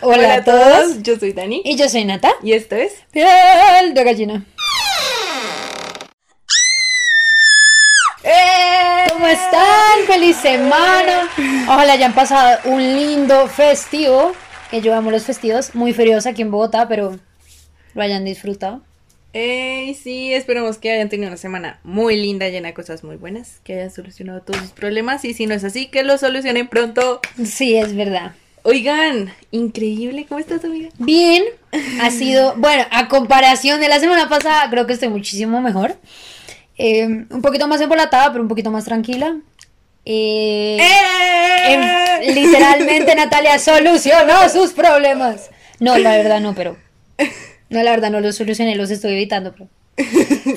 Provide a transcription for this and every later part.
Hola, a todos. yo soy Dani. Y yo soy Nata. Y esto es Piel de gallina. ¡Eh! ¿Cómo están? ¡Feliz semana! Ojalá hayan pasado un lindo festivo. Que yo amo los festivos. Muy fríos aquí en Bogotá, pero lo hayan disfrutado. ¡Ey! Sí, esperemos que hayan tenido una semana muy linda, llena de cosas muy buenas, que hayan solucionado todos sus problemas y si no es así, que lo solucionen pronto. Sí, es verdad. Oigan, increíble, ¿cómo estás, amiga? Bien, ha sido, bueno, a comparación de la semana pasada, creo que estoy muchísimo mejor. Eh, un poquito más embolatada, pero un poquito más tranquila. Eh, em- literalmente Natalia solucionó sus problemas. No, la verdad no, pero... No, la verdad no los solucioné, los estoy evitando, pero...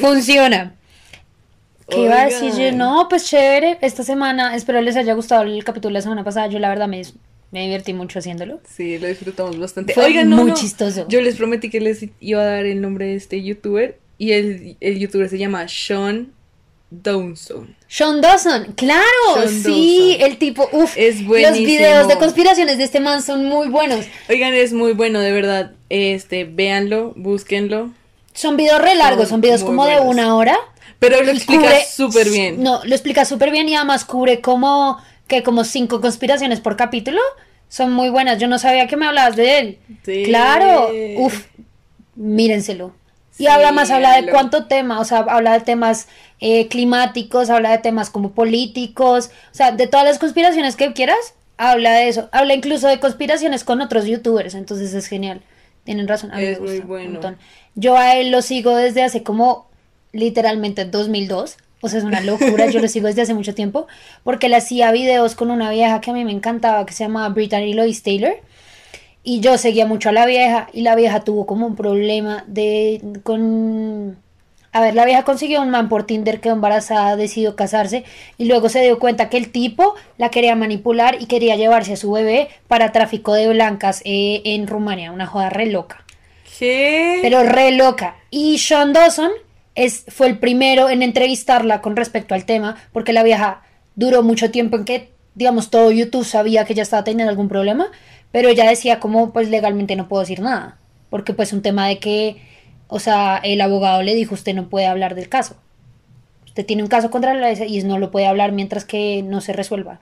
Funciona. ¿Qué iba a decir yo? No, pues chévere. Esta semana, espero les haya gustado el capítulo de la semana pasada. Yo la verdad me, me divertí mucho haciéndolo. Sí, lo disfrutamos bastante. Fue Oigan, no, muy no, chistoso. Yo les prometí que les iba a dar el nombre de este youtuber y el, el youtuber se llama Sean Downson. Sean Dawson, claro, Sean sí, Dawson. el tipo, uff, Es los buenísimo. videos de conspiraciones de este man son muy buenos. Oigan, es muy bueno, de verdad. Este, véanlo, búsquenlo. Son videos re largos, Son son videos como de una hora. Pero lo explica súper bien. No, lo explica súper bien y además cubre como que como cinco conspiraciones por capítulo. Son muy buenas. Yo no sabía que me hablabas de él. Sí. Claro, uff, mírenselo. Y habla más, habla de lo- cuánto tema, o sea, habla de temas eh, climáticos, habla de temas como políticos, o sea, de todas las conspiraciones que quieras, habla de eso. Habla incluso de conspiraciones con otros youtubers, entonces es genial. Tienen razón, a mí me Es muy gusta un bueno. montón. Yo a él lo sigo desde hace como literalmente 2002. O sea, es una locura, yo lo sigo desde hace mucho tiempo, porque él hacía videos con una vieja que a mí me encantaba, que se llama Brittany Lois Taylor. Y yo seguía mucho a la vieja y la vieja tuvo como un problema de con a ver, la vieja consiguió un man por Tinder quedó embarazada, decidió casarse y luego se dio cuenta que el tipo la quería manipular y quería llevarse a su bebé para tráfico de blancas eh, en Rumania, una joda re loca, ¿Qué? pero re loca. Y Sean Dawson fue el primero en entrevistarla con respecto al tema porque la vieja duró mucho tiempo en que, digamos, todo YouTube sabía que ella estaba teniendo algún problema, pero ella decía como, pues legalmente no puedo decir nada, porque pues un tema de que, o sea, el abogado le dijo, usted no puede hablar del caso. Usted tiene un caso contra la y no lo puede hablar mientras que no se resuelva.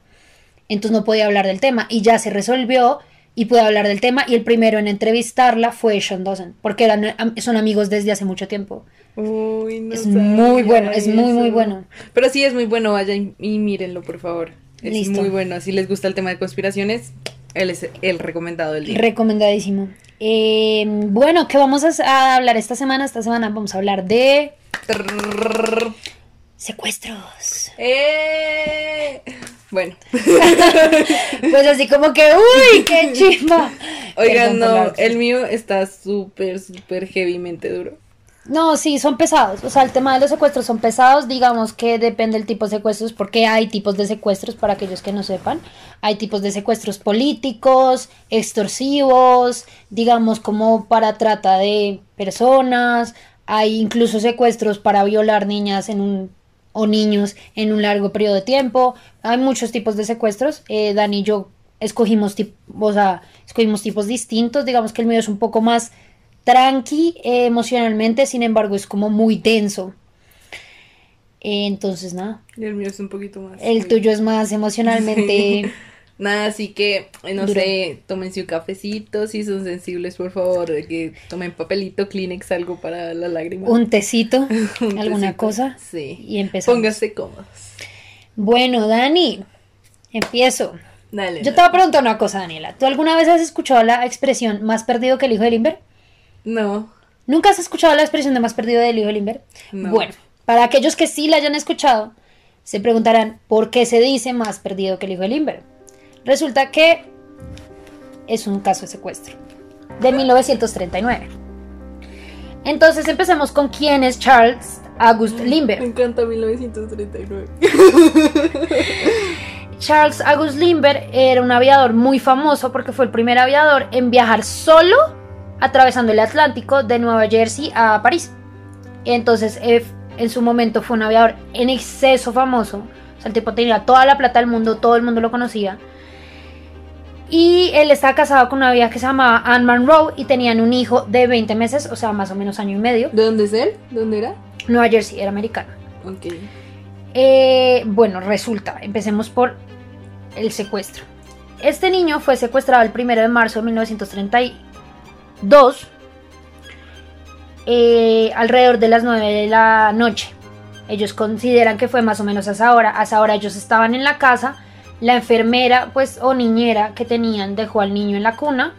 Entonces no podía hablar del tema y ya se resolvió y puede hablar del tema y el primero en entrevistarla fue Sean Dawson, porque eran, son amigos desde hace mucho tiempo. Uy, no Es muy bueno, es muy, muy bueno. Pero sí es muy bueno, vayan y mírenlo, por favor. Es Listo. muy bueno. Si les gusta el tema de conspiraciones, él es el recomendado del día. Recomendadísimo. Eh, bueno, ¿qué vamos a, hablar esta semana? Esta semana vamos a hablar de secuestros. ¡Eh! Bueno, Pues así como que, uy, qué chimba. oigan, no, el mío está súper, súper heavymente duro. No, sí, son pesados. O sea, el tema de los secuestros son pesados. Digamos que depende del tipo de secuestros, porque hay tipos de secuestros, para aquellos que no sepan. Hay tipos de secuestros políticos, extorsivos, digamos como para trata de personas. Hay incluso secuestros para violar niñas en un o niños en un largo periodo de tiempo. Hay muchos tipos de secuestros. Eh, Dani y yo escogimos, o sea, escogimos tipos distintos. Digamos que el mío es un poco más tranqui eh, emocionalmente, sin embargo es como muy denso. Eh, entonces, nada, Y el mío es un poquito más. el tuyo es más emocionalmente... Nada, así que, eh, no sé, tómense un cafecito, si son sensibles, por favor, de que tomen papelito, Kleenex, algo para la lágrima. un tecito, Un alguna tecito. cosa. Sí. Y empezamos. Póngase cómodos. Bueno, Dani, empiezo. Dale. Yo te voy a preguntar una cosa, Daniela. ¿Tú alguna vez has escuchado la expresión más perdido que el hijo de Limber? No. ¿Nunca has escuchado la expresión de más perdido del hijo de Limber? No. Bueno, para aquellos que sí la hayan escuchado, se preguntarán por qué se dice más perdido que el hijo de Limber. Resulta que es un caso de secuestro de 1939. Entonces empecemos con quién es Charles August Me Lindbergh. encanta 1939. Charles August Lindbergh era un aviador muy famoso porque fue el primer aviador en viajar solo atravesando el Atlántico de Nueva Jersey a París. Entonces, eh, en su momento fue un aviador en exceso famoso. O sea, el tipo tenía toda la plata del mundo, todo el mundo lo conocía. Y él estaba casado con una vieja que se llamaba Anne Monroe y tenían un hijo de 20 meses, o sea, más o menos año y medio. ¿De dónde es él? ¿De dónde era? Nueva Jersey, era americano. Ok. Eh, bueno, resulta, empecemos por el secuestro. Este niño fue secuestrado el 1 de marzo de 1932, eh, alrededor de las 9 de la noche. Ellos consideran que fue más o menos a esa hora. A esa hora ellos estaban en la casa. La enfermera, pues, o niñera que tenían dejó al niño en la cuna.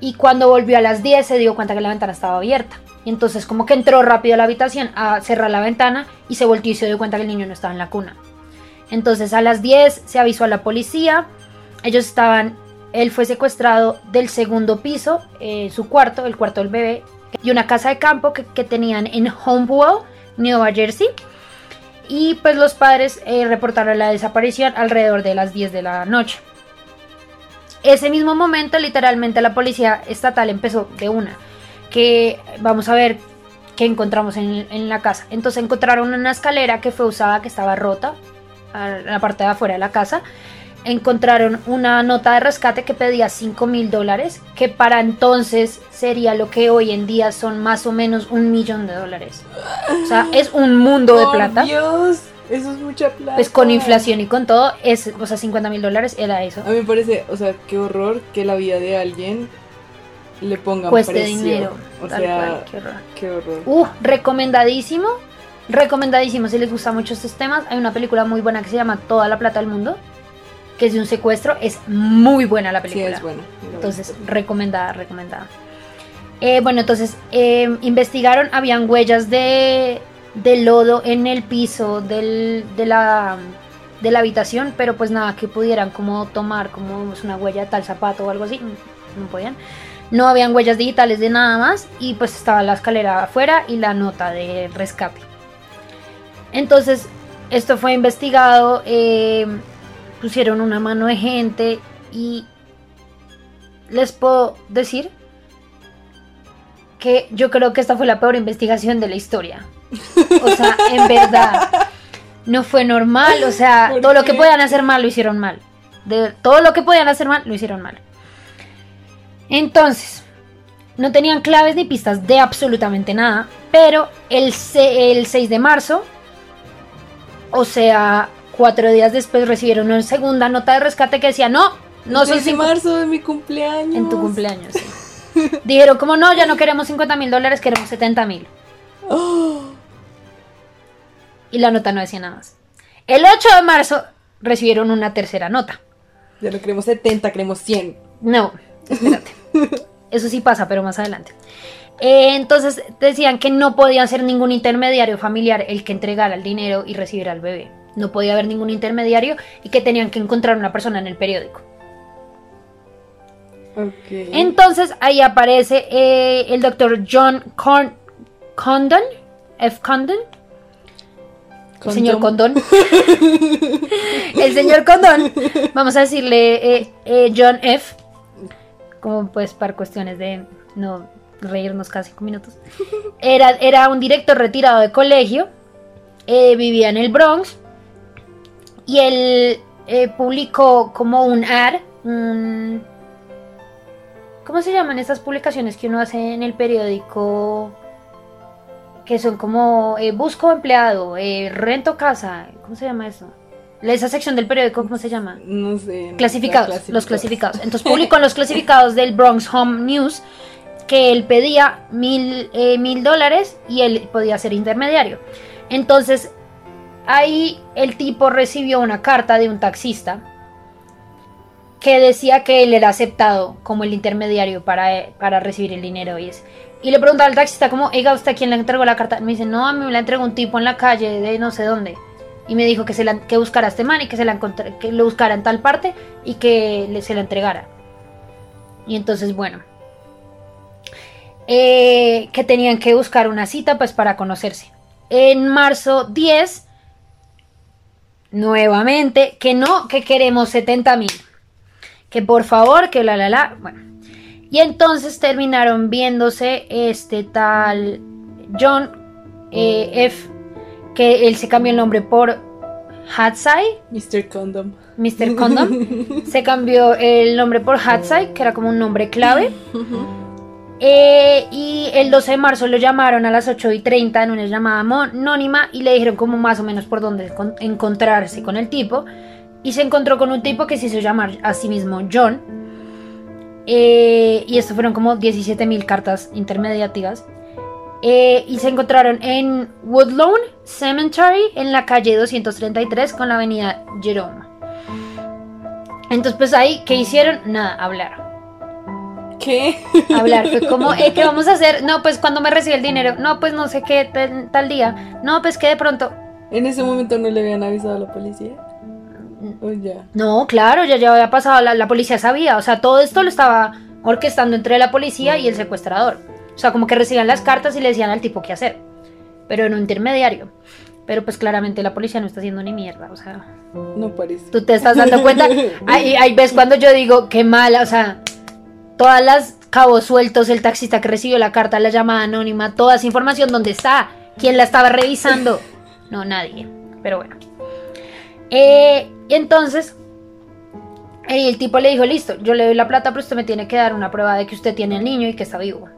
Y cuando volvió a las 10 se dio cuenta que la ventana estaba abierta. Y entonces como que entró rápido a la habitación a cerrar la ventana y se volteó y se dio cuenta que el niño no estaba en la cuna. Entonces a las 10 se avisó a la policía. Ellos estaban, él fue secuestrado del segundo piso, eh, su cuarto, el cuarto del bebé, y una casa de campo que, que tenían en Hopewell, Nueva Jersey. Y pues los padres eh, reportaron la desaparición alrededor de las 10 de la noche. Ese mismo momento, literalmente, la policía estatal empezó de una. Que vamos a ver qué encontramos en, en la casa. Entonces encontraron una escalera que fue usada, que estaba rota, en la parte de afuera de la casa. Encontraron una nota de rescate que pedía 5 mil dólares, que para entonces sería lo que hoy en día son más o menos un millón de dólares. O sea, es un mundo de plata. Dios, eso es mucha plata. Pues con inflación y con todo, es, o sea, 50 mil dólares era eso. A mí me parece, o sea, qué horror que la vida de alguien le pongan Cueste precio. dinero. O tal sea, cual, qué horror. qué horror. Uh, recomendadísimo. Recomendadísimo si les gustan mucho estos temas. Hay una película muy buena que se llama Toda la plata del mundo, que es de un secuestro. Es muy buena la sí, película. es bueno. Entonces, recomendada, recomendada. Eh, bueno, entonces, eh, investigaron, habían huellas de, de lodo en el piso del- de, la, de la habitación, pero pues nada que pudieran como tomar como una huella de tal zapato o algo así, no podían. No habían huellas digitales de nada más y pues estaba la escalera afuera y la nota de rescate. Entonces, esto fue investigado, eh, pusieron una mano de gente y les puedo decir que yo creo que esta fue la peor investigación de la historia. O sea, en verdad, no fue normal. O sea, ¿Por todo lo que podían hacer mal lo hicieron mal. De todo lo que podían hacer mal lo hicieron mal. Entonces, no tenían claves ni pistas de absolutamente nada. Pero el, el 6 de marzo, o sea, cuatro días después recibieron una segunda nota de rescate que decía, no, no son de cinco marzo de mi cumpleaños. en tu cumpleaños. sí. Dijeron, como no, ya no queremos 50 mil dólares, queremos 70 mil. Oh, Y la nota no decía nada más. El 8 de marzo recibieron una tercera nota. ya no queremos 70, queremos 100. No, espérate. Eso sí pasa, pero más adelante. Eh, entonces decían que no podía ser ningún intermediario familiar el que entregara el dinero y recibiera al bebé. No podía haber ningún intermediario y que tenían que encontrar una persona en el periódico. Entonces ahí aparece eh, el doctor John Con- Condon, F. Condon, el señor Condon. el señor Condon, vamos a decirle eh, eh, John F. Como pues para cuestiones de no reírnos casi cinco minutos. Era, era un director retirado de colegio, eh, vivía en el Bronx y él eh, publicó como un ad, un- ¿Cómo se llaman estas publicaciones que uno hace en el periódico? Que son como eh, busco empleado, eh, rento casa, ¿cómo se llama eso? Esa sección del periódico, ¿cómo se llama? No sé. no, Clasificados, los clasificados. Entonces publicó en los clasificados del Bronx Home News que él pedía mil, mil dólares y él podía ser intermediario. Entonces ahí el tipo recibió una carta de un taxista que decía que él era aceptado como el intermediario para, eh, para recibir el dinero y. Y le preguntaba al taxista como, oiga, ¿usted quién le entregó la carta? Me dice, no, a mí me la entregó un tipo en la calle de no sé dónde. Y me dijo que, se que buscara a este man y que, se la que lo buscara en tal parte y que le, se la entregara. Y entonces, bueno. eh, que tenían que buscar una cita pues para conocerse. En marzo 10, nuevamente, que no, que queremos 70 mil. Que por favor, que la la la. Bueno. Y entonces terminaron viéndose este tal John eh, F. Que él se cambió el nombre por Hatsai. Mr. Condom. Mr. Condom, se cambió el nombre por Hatsai, que era como un nombre clave. Eh, y el 12 de marzo lo llamaron a las 8 y 30 en una llamada anónima y le dijeron como más o menos por dónde encontrarse con el tipo. Y se encontró con un tipo que se hizo llamar a sí mismo John. Eh, y esto fueron como 17 mil cartas intermediativas. Eh, y se encontraron en Woodlawn Cemetery en la calle 233 con la avenida Jerome. Entonces, pues ahí, ¿qué hicieron? Nada, hablar. ¿Qué? Hablar, fue como, eh, ¿qué vamos a hacer? No, pues cuando me recibe el dinero. No, pues no sé qué, tal, día. No, pues que de pronto. ¿En ese momento no le habían avisado a la policía? ¿O ya? No, claro, ya, ya había pasado, la, la policía sabía. O sea, todo esto lo estaba orquestando entre la policía y el secuestrador. O sea, como que recibían las cartas y le decían al tipo qué hacer. Pero en un intermediario. Pero pues claramente la policía no está haciendo ni mierda, o sea. No parece. Tú te estás dando cuenta. ahí, ahí ves cuando yo digo, qué mala, o sea, todas las cabos sueltos, el taxista que recibió la carta, la llamada anónima, toda esa información, ¿dónde está? ¿Quién la estaba revisando? No, nadie. Pero bueno. Eh, entonces, el tipo le dijo, listo, yo le doy la plata, pero usted me tiene que dar una prueba de que usted tiene el niño y que está vivo.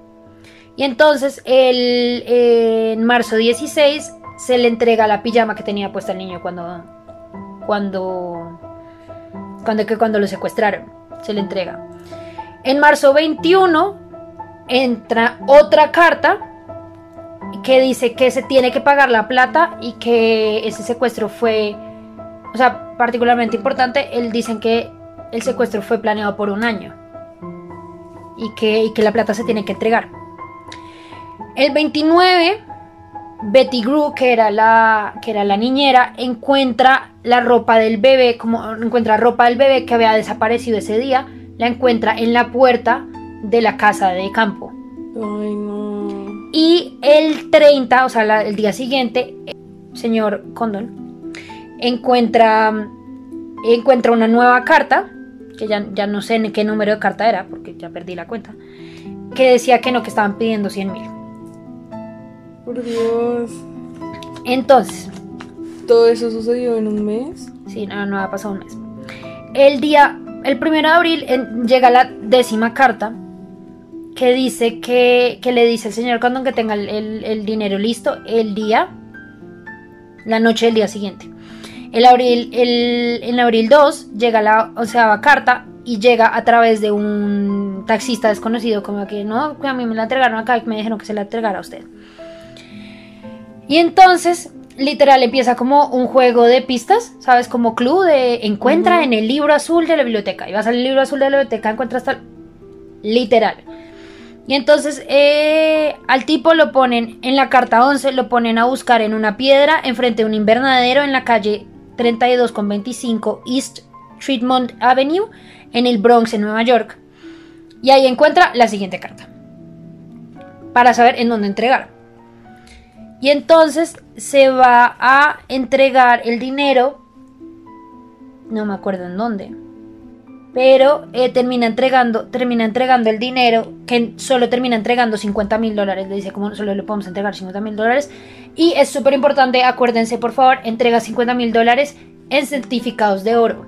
Y entonces, el, en marzo 16, se le entrega la pijama que tenía puesta el niño cuando, cuando, cuando, que cuando lo secuestraron. Se le entrega. En marzo 21 entra otra carta que dice que se tiene que pagar la plata y que ese secuestro fue, o sea, particularmente importante, él dicen que el secuestro fue planeado por un año y que, la plata se tiene que entregar. El 29, Betty Gru, que era, la, que era la niñera, encuentra la ropa del bebé, como encuentra ropa del bebé que había desaparecido ese día, la encuentra en la puerta de la casa de campo. Ay, no. Y el 30, o sea, el día siguiente, el señor Condon encuentra, encuentra una nueva carta, que ya, ya no sé en qué número de carta era, porque ya perdí la cuenta, que decía que no, que estaban pidiendo 100 mil. Por Dios. Entonces. ¿Todo eso sucedió en un mes? Sí, no, no ha pasado un mes. El día, el primero de abril llega la décima carta que dice que, que le dice el señor Condon que tenga el, dinero listo el día, la noche del día siguiente. El abril, el, en abril 2 llega la onceava carta y llega a través de un taxista desconocido, como que no, a mí me la entregaron acá y me dijeron que se la entregara a usted. Y entonces, literal, empieza como un juego de pistas, ¿sabes? Como club de encuentra en el libro azul de la biblioteca. Y vas al libro azul de la biblioteca, encuentras tal. Literal. Y entonces eh, al tipo lo ponen en la carta 11, lo ponen a buscar en una piedra enfrente de un invernadero en la calle 32 con 25 East Treatment Avenue en el Bronx, en Nueva York. Y ahí encuentra la siguiente carta. Para saber en dónde entregar. Y entonces se va a entregar el dinero, no me acuerdo en dónde, pero eh, termina, entregando, termina entregando el dinero, que solo termina entregando 50 mil dólares, le dice como solo le podemos entregar 50 mil dólares. Y es súper importante, acuérdense por favor, entrega 50 mil dólares en certificados de oro.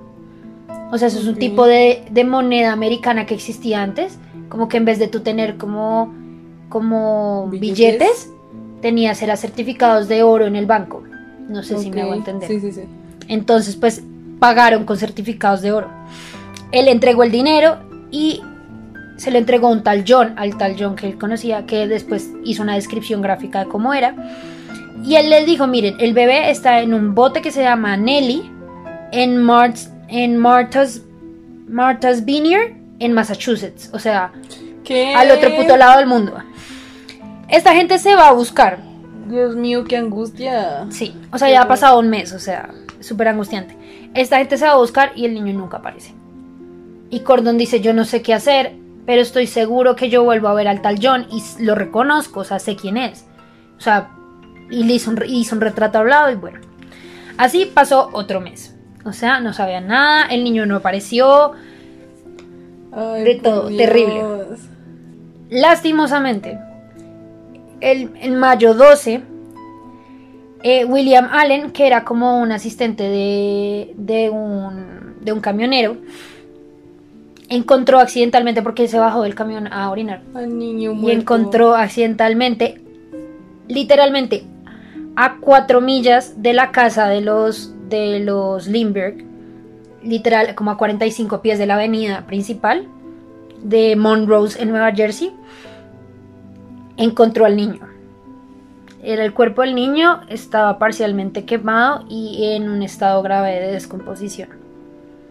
O sea, eso es un tipo de, de, moneda americana que existía antes, como que en vez de tú tener como, como billetes tenías era certificados de oro en el banco. No sé si me hago entender. Sí, sí, sí. Entonces, pues pagaron con certificados de oro. Él entregó el dinero y se le entregó un tal John, al tal John que él conocía, que después hizo una descripción gráfica de cómo era. Y él le dijo, miren, el bebé está en un bote que se llama Nelly, en, en Martha's, Martha's Vineyard, en Massachusetts. O sea, ¿Qué? al otro puto lado del mundo. Esta gente se va a buscar. Dios mío, qué angustia. Sí, o sea, ya ha pasado un mes, o sea, súper angustiante. Esta gente se va a buscar y el niño nunca aparece. Y Cordon dice, yo no sé qué hacer, pero estoy seguro que yo vuelvo a ver al tal John y lo reconozco, o sea, sé quién es. O sea, y le hizo un, hizo un retrato hablado y bueno. Así pasó otro mes. O sea, no sabía nada, el niño no apareció. de todo, terrible. Lastimosamente, el, en mayo 12, eh, William Allen, que era como un asistente de, de, un, de un camionero encontró accidentalmente porque se bajó del camión a orinar. Al niño y encontró accidentalmente, literalmente, a cuatro millas de la casa de los, de los Lindbergh, literal, como a 45 pies de la avenida principal de Monrose en Nueva Jersey, encontró al niño. Era el cuerpo del niño, estaba parcialmente quemado y en un estado grave de descomposición.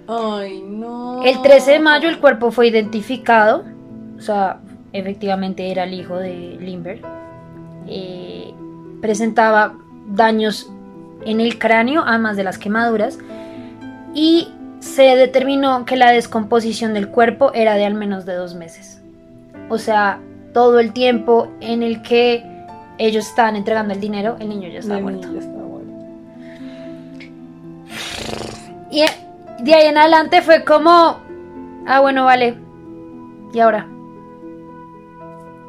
Ay, no. El 13 de mayo el cuerpo fue identificado, o sea, efectivamente era el hijo de Lindbergh. Eh, presentaba daños en el cráneo, además de las quemaduras, y se determinó que la descomposición del cuerpo era de al menos de dos meses. O sea, todo el tiempo en el que ellos estaban entregando el dinero, el niño ya estaba muerto. niño estaba muerto. Y de ahí en adelante fue como, ah, bueno, vale. ¿Y ahora?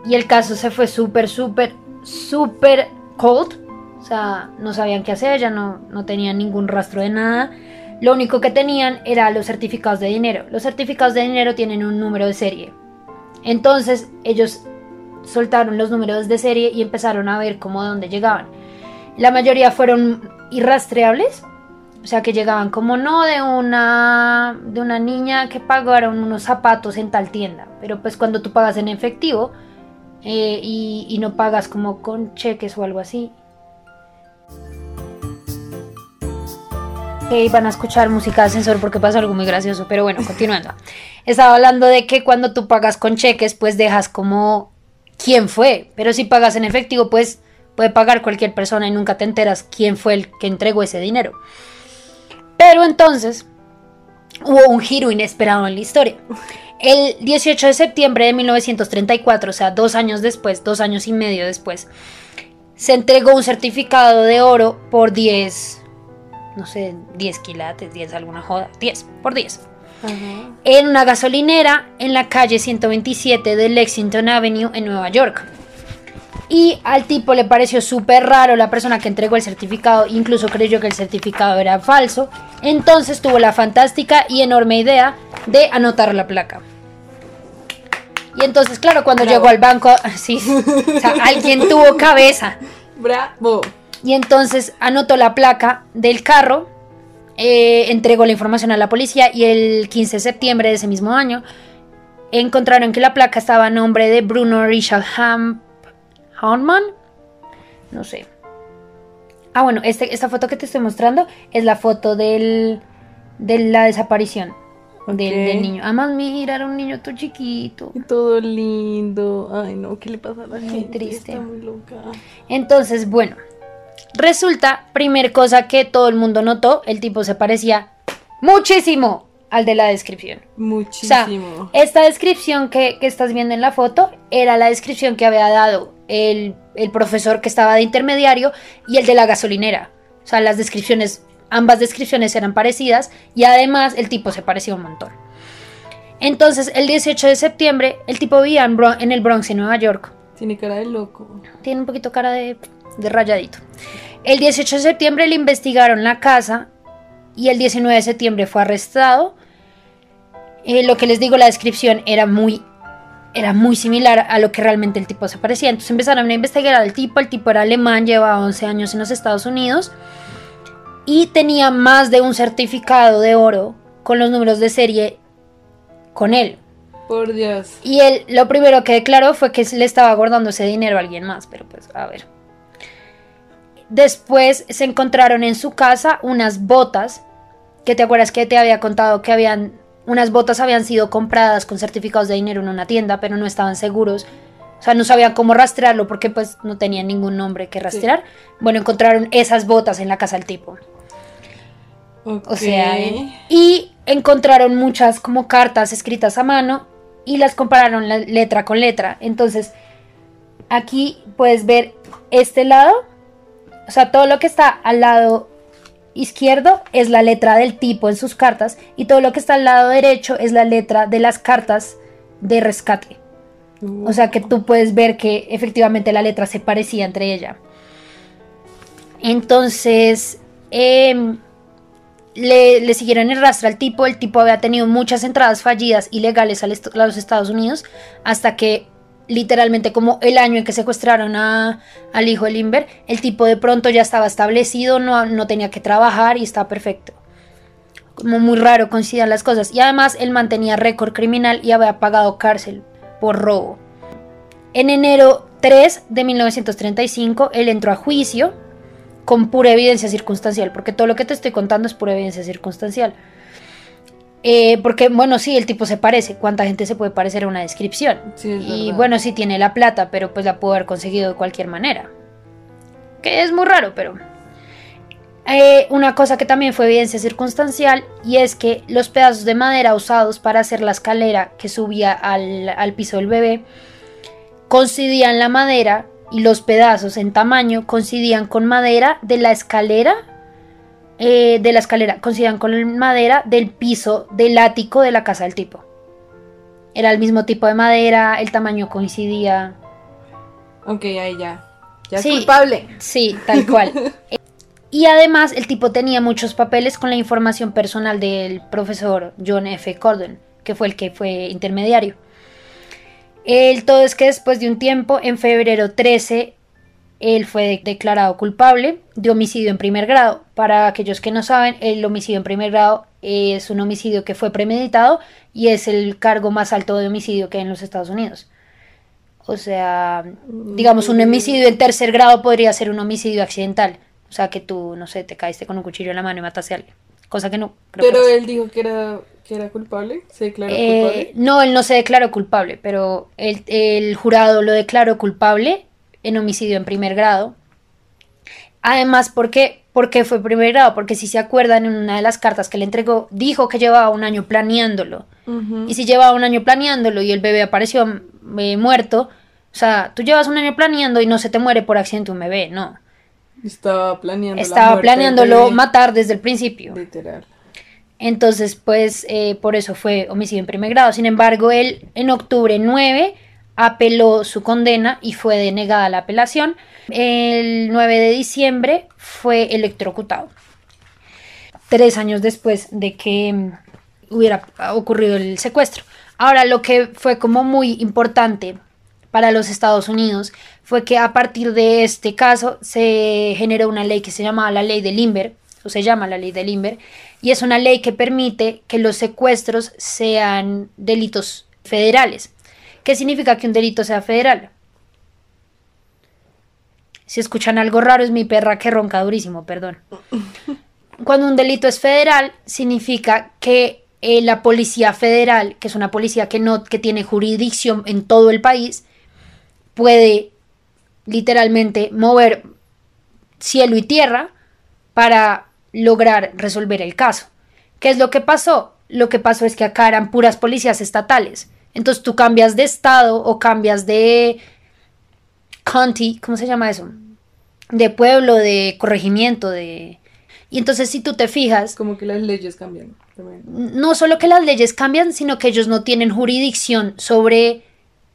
Y el caso se fue súper, súper, súper cold. O sea, no sabían qué hacer, ya no, no tenían ningún rastro de nada. Lo único que tenían era los certificados de dinero. Los certificados de dinero tienen un número de serie. Entonces ellos soltaron los números de serie y empezaron a ver cómo de dónde llegaban. La mayoría fueron irrastreables, o sea que llegaban como no de una de una niña que pagaron unos zapatos en tal tienda, pero pues cuando tú pagas en efectivo eh, y, y no pagas como con cheques o algo así. Que iban a escuchar música de ascensor porque pasa algo muy gracioso, pero bueno, continuando. Estaba hablando de que cuando tú pagas con cheques, pues dejas como quién fue, pero si pagas en efectivo, pues puede pagar cualquier persona y nunca te enteras quién fue el que entregó ese dinero. Pero entonces hubo un giro inesperado en la historia. El 18 de septiembre de 1934, o sea, dos años después, dos años y medio después, se entregó un certificado de oro por 10, no sé, 10 quilates, 10 alguna joda, 10, por 10 Ajá. en una gasolinera en la calle 127 de Lexington Avenue en Nueva York. Y al tipo le pareció súper raro la persona que entregó el certificado, incluso creyó que el certificado era falso. Entonces tuvo la fantástica y enorme idea de anotar la placa. Y entonces, claro, cuando Bravo. llegó al banco, sí, o sea, alguien tuvo cabeza. Bravo. Y entonces anotó la placa del carro, eh, entregó la información a la policía y el 15 de septiembre de ese mismo año encontraron que la placa estaba a nombre de Bruno Richard Ham Haunman. No sé. Ah, bueno, este- esta foto que te estoy mostrando es la foto del, de la desaparición del, del niño. Además, mira, era un niño todo chiquito. Todo lindo. Ay, no, ¿qué le pasa a la gente? triste. Está muy loca. Entonces, bueno, resulta, primer cosa que todo el mundo notó, el tipo se parecía muchísimo al de la descripción. O sea, Muchísimo. esta descripción que, que estás viendo en la foto era la descripción que había dado el, el profesor que estaba de intermediario y el de la gasolinera. O sea, las descripciones, ambas descripciones eran parecidas y además el tipo se parecía un montón. Entonces, el 18 de septiembre, el tipo vivía en, Bron- en el Bronx, en Nueva York. Tiene cara de loco. Tiene un poquito cara de, de rayadito. El 18 de septiembre le investigaron la casa y el 19 de septiembre fue arrestado. Eh, lo que les digo, la descripción era muy, era muy similar a lo que realmente el tipo se parecía. Entonces empezaron a investigar al tipo. El tipo era alemán, llevaba 11 años en los Estados Unidos y tenía más de un certificado de oro con los números de serie con él. Por Dios. Y él lo primero que declaró fue que le estaba guardando ese dinero a alguien más, pero pues a ver. Después se encontraron en su casa unas botas, que te acuerdas que te había contado que habían, unas botas habían sido compradas con certificados de dinero en una tienda, pero no estaban seguros. O sea, no sabían cómo rastrearlo porque pues no tenían ningún nombre que rastrear. Bueno, encontraron esas botas en la casa del tipo. O sea, y encontraron muchas como cartas escritas a mano y las compararon la- letra con letra. Entonces, aquí puedes ver este lado, o sea, todo lo que está al lado izquierdo es la letra del tipo en sus cartas y todo lo que está al lado derecho es la letra de las cartas de rescate. O sea que tú puedes ver que efectivamente la letra se parecía entre ella. Entonces, em, le, le siguieron el rastro al tipo. El tipo había tenido muchas entradas fallidas ilegales a los Estados Unidos hasta que literalmente como el año en que secuestraron a, al hijo de Limber, el tipo de pronto ya estaba establecido, no, no tenía que trabajar y estaba perfecto. Como muy raro coincidan las cosas. Y además él mantenía récord criminal y había pagado cárcel por robo. En enero 3 de 1935 él entró a juicio con pura evidencia circunstancial, porque todo lo que te estoy contando es pura evidencia circunstancial. Eh, porque, bueno, sí, el tipo se parece. ¿Cuánta gente se puede parecer a una descripción? Sí, y verdad. bueno, sí tiene la plata, pero pues la pudo haber conseguido de cualquier manera. Que es muy raro, pero... Eh, una cosa que también fue evidencia circunstancial y es que los pedazos de madera usados para hacer la escalera que subía al, al piso del bebé coincidían la madera y los pedazos en tamaño coincidían con madera de la escalera eh, de la escalera coincidían con madera del piso del ático de la casa del tipo era el mismo tipo de madera el tamaño coincidía Ok, ahí ya. Ya es culpable. Sí, tal cual. y además el tipo tenía muchos papeles con la información personal del profesor John F. Corden, que fue el que fue intermediario. El todo es que después de un tiempo, en febrero 13, él fue de- declarado culpable de homicidio en primer grado. Para aquellos que no saben, el homicidio en primer grado es un homicidio que fue premeditado y es el cargo más alto de homicidio que hay en los Estados Unidos. O sea, digamos, un homicidio en tercer grado podría ser un homicidio accidental. O sea, que tú, no sé, te caíste con un cuchillo en la mano y mataste a alguien. Cosa que no. creo Pero él dijo que era, que era culpable. Se declaró Eh, culpable. no, él no se declaró culpable, pero el, el jurado lo declaró culpable en homicidio en primer grado. Además, ¿por qué? Porque fue primer grado, porque si se acuerdan en una de las cartas que le entregó, dijo que llevaba un año planeándolo. Y si llevaba un año planeándolo y el bebé apareció eh, muerto, o sea, tú llevas un año planeando y no se te muere por accidente un bebé, no. Estaba planeando. la Estaba planeándolo matar desde el principio. Literal. Entonces, pues, eh, por eso fue homicidio en primer grado. Sin embargo, él en octubre 9 apeló su condena y fue denegada la apelación. El 9 de diciembre fue electrocutado. Tres años después de que mm, hubiera ocurrido el secuestro. Ahora, lo que fue como muy importante para los Estados Unidos fue que a partir de este caso se generó una ley que se llamaba la ley de Limber, o se llama la ley de Limber, y es una ley que permite que los secuestros sean delitos federales. ¿Qué significa que un delito sea federal? Si escuchan algo raro es mi perra que ronca durísimo, perdón. Cuando un delito es federal, significa que eh, la policía federal, que es una policía que no que tiene jurisdicción en todo el país, puede literalmente mover cielo y tierra para lograr resolver el caso. ¿Qué es lo que pasó? Lo que pasó es que acá eran puras policías estatales. Entonces tú cambias de estado o cambias de county, ¿cómo se llama eso? De pueblo, de corregimiento, de... Y entonces si tú te fijas, Como que las leyes cambian también. no solo que las leyes cambian, sino que ellos no tienen jurisdicción sobre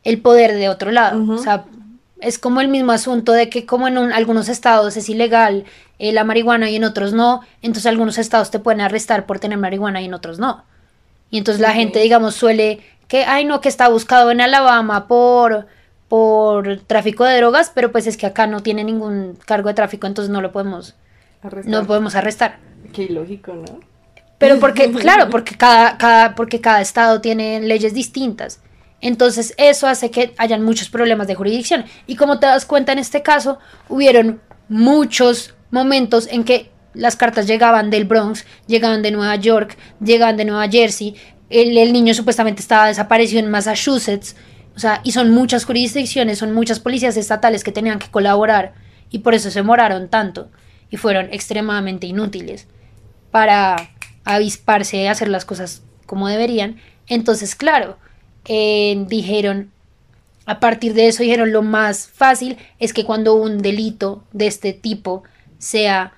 el poder de otro lado. O sea, es como el mismo asunto de que como en un- algunos estados es ilegal eh, la marihuana y en otros no, entonces algunos estados te pueden arrestar por tener marihuana y en otros no. Y entonces la gente, digamos, suele que, ay no, que está buscado en Alabama por, por tráfico de drogas, pero pues es que acá no tiene ningún cargo de tráfico, entonces no lo podemos, Arrestar. no podemos arrestar. Qué ilógico, ¿no? Pero porque, claro, porque cada, cada, porque cada estado tiene leyes distintas. Entonces eso hace que hayan muchos problemas de jurisdicción. Y como te das cuenta en este caso, hubieron muchos momentos en que las cartas llegaban del Bronx, llegaban de Nueva York, llegaban de Nueva Jersey. El, el niño supuestamente estaba desaparecido en Massachusetts. O sea, y son muchas jurisdicciones, son muchas policías estatales que tenían que colaborar. Y por eso se demoraron tanto. Y fueron extremadamente inútiles para avisparse y hacer las cosas como deberían. Entonces, claro, eh, dijeron, a partir de eso dijeron, lo más fácil es que cuando un delito de este tipo sea,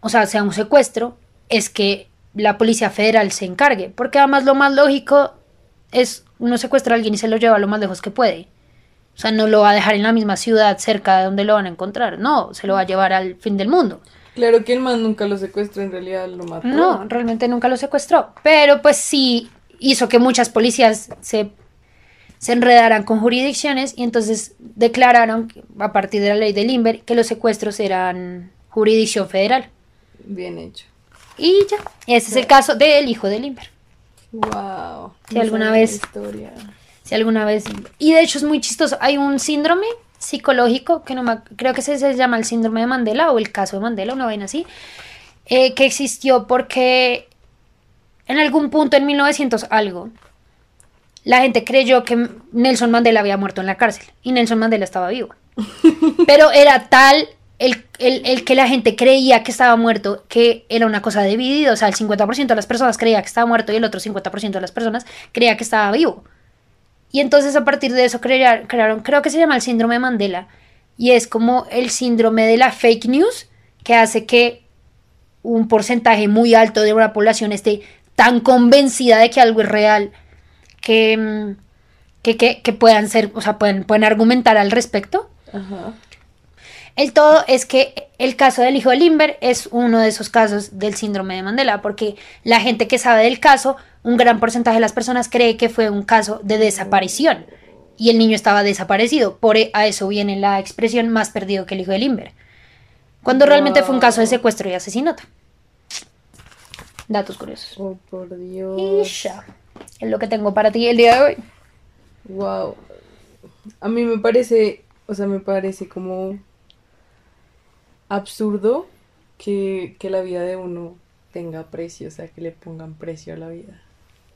o sea, sea un secuestro, es que la Policía Federal se encargue, porque además lo más lógico es uno secuestra a alguien y se lo lleva lo más lejos que puede. O sea, no lo va a dejar en la misma ciudad cerca de donde lo van a encontrar, no, se lo va a llevar al fin del mundo. Claro que el man nunca lo secuestró, en realidad lo mató. No, realmente nunca lo secuestró. Pero pues sí hizo que muchas policías se, se enredaran con jurisdicciones y entonces declararon, a partir de la ley de Limber, que los secuestros eran jurisdicción federal. Bien hecho. Y ya, ese es el caso del hijo de Limber. Wow. Si alguna vez- Historia. Si alguna vez... Y de hecho es muy chistoso. Hay un síndrome psicológico que no me, creo que se, se llama el síndrome de Mandela o el caso de Mandela, una vaina así, eh, que existió porque en algún punto en 1900 algo, la gente creyó que Nelson Mandela había muerto en la cárcel y Nelson Mandela estaba vivo. Pero era tal el, el- el que la gente creía que estaba muerto que era una cosa dividida. O sea, el 50% de las personas creía que estaba muerto y el otro 50% de las personas creía que estaba vivo. Y entonces a partir de eso crear- crearon, creo que se llama el síndrome de Mandela. Y es como el síndrome de la fake news que hace que un porcentaje muy alto de una población esté tan convencida de que algo es real que, mm, que- que puedan ser, o sea, pueden, pueden argumentar al respecto. Ajá. El todo es que el caso del hijo de Limber es uno de esos casos del síndrome de Mandela, porque la gente que sabe del caso, un gran porcentaje de las personas cree que fue un caso de desaparición y el niño estaba desaparecido. Por e- a eso viene la expresión más perdido que el hijo de Limber, cuando realmente fue un caso de secuestro y asesinato. Datos curiosos. Oh, por Y Dios. ya, es lo que tengo para ti el día de hoy. Wow. A mí me parece, o sea, me parece como absurdo que, que la vida de uno tenga precio, o sea, que le pongan precio a la vida.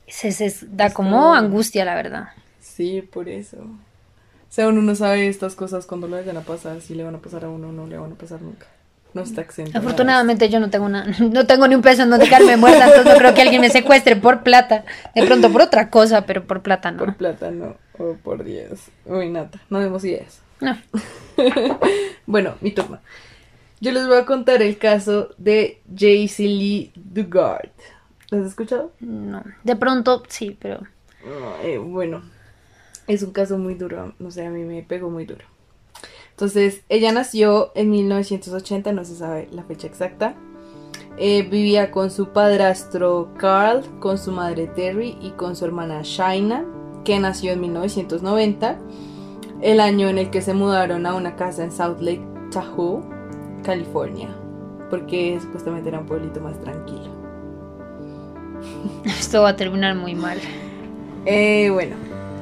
Se, se- da Es como como- angustia, la verdad. Sí, por eso. O sea, uno no sabe estas cosas cuando le vayan a pasar, si le van a pasar a uno o no le van a pasar nunca. No está exento. nada. Afortunadamente yo no tengo una, no tengo ni un peso en donde quedarme muerta, entonces no creo que alguien me secuestre por plata. De pronto por otra cosa, pero por plata no. Por plata, no. Oh, por Dios. Uy, nata. No demos ideas. No. Bueno, mi turno. Yo les voy a contar el caso de Jaycee Lee Dugard. ¿Lo has escuchado? No. De pronto sí, pero No, eh, bueno, es un caso muy duro. No sé, a mí me pegó muy duro. Entonces, ella nació en 1980, no se sabe la fecha exacta. Eh, vivía con su padrastro Carl, con su madre Terry y con su hermana Shaina, que nació en 1990, el año en el que se mudaron a una casa en South Lake Tahoe, California, porque supuestamente era un pueblito más tranquilo. esto va a terminar muy mal. Eh, bueno,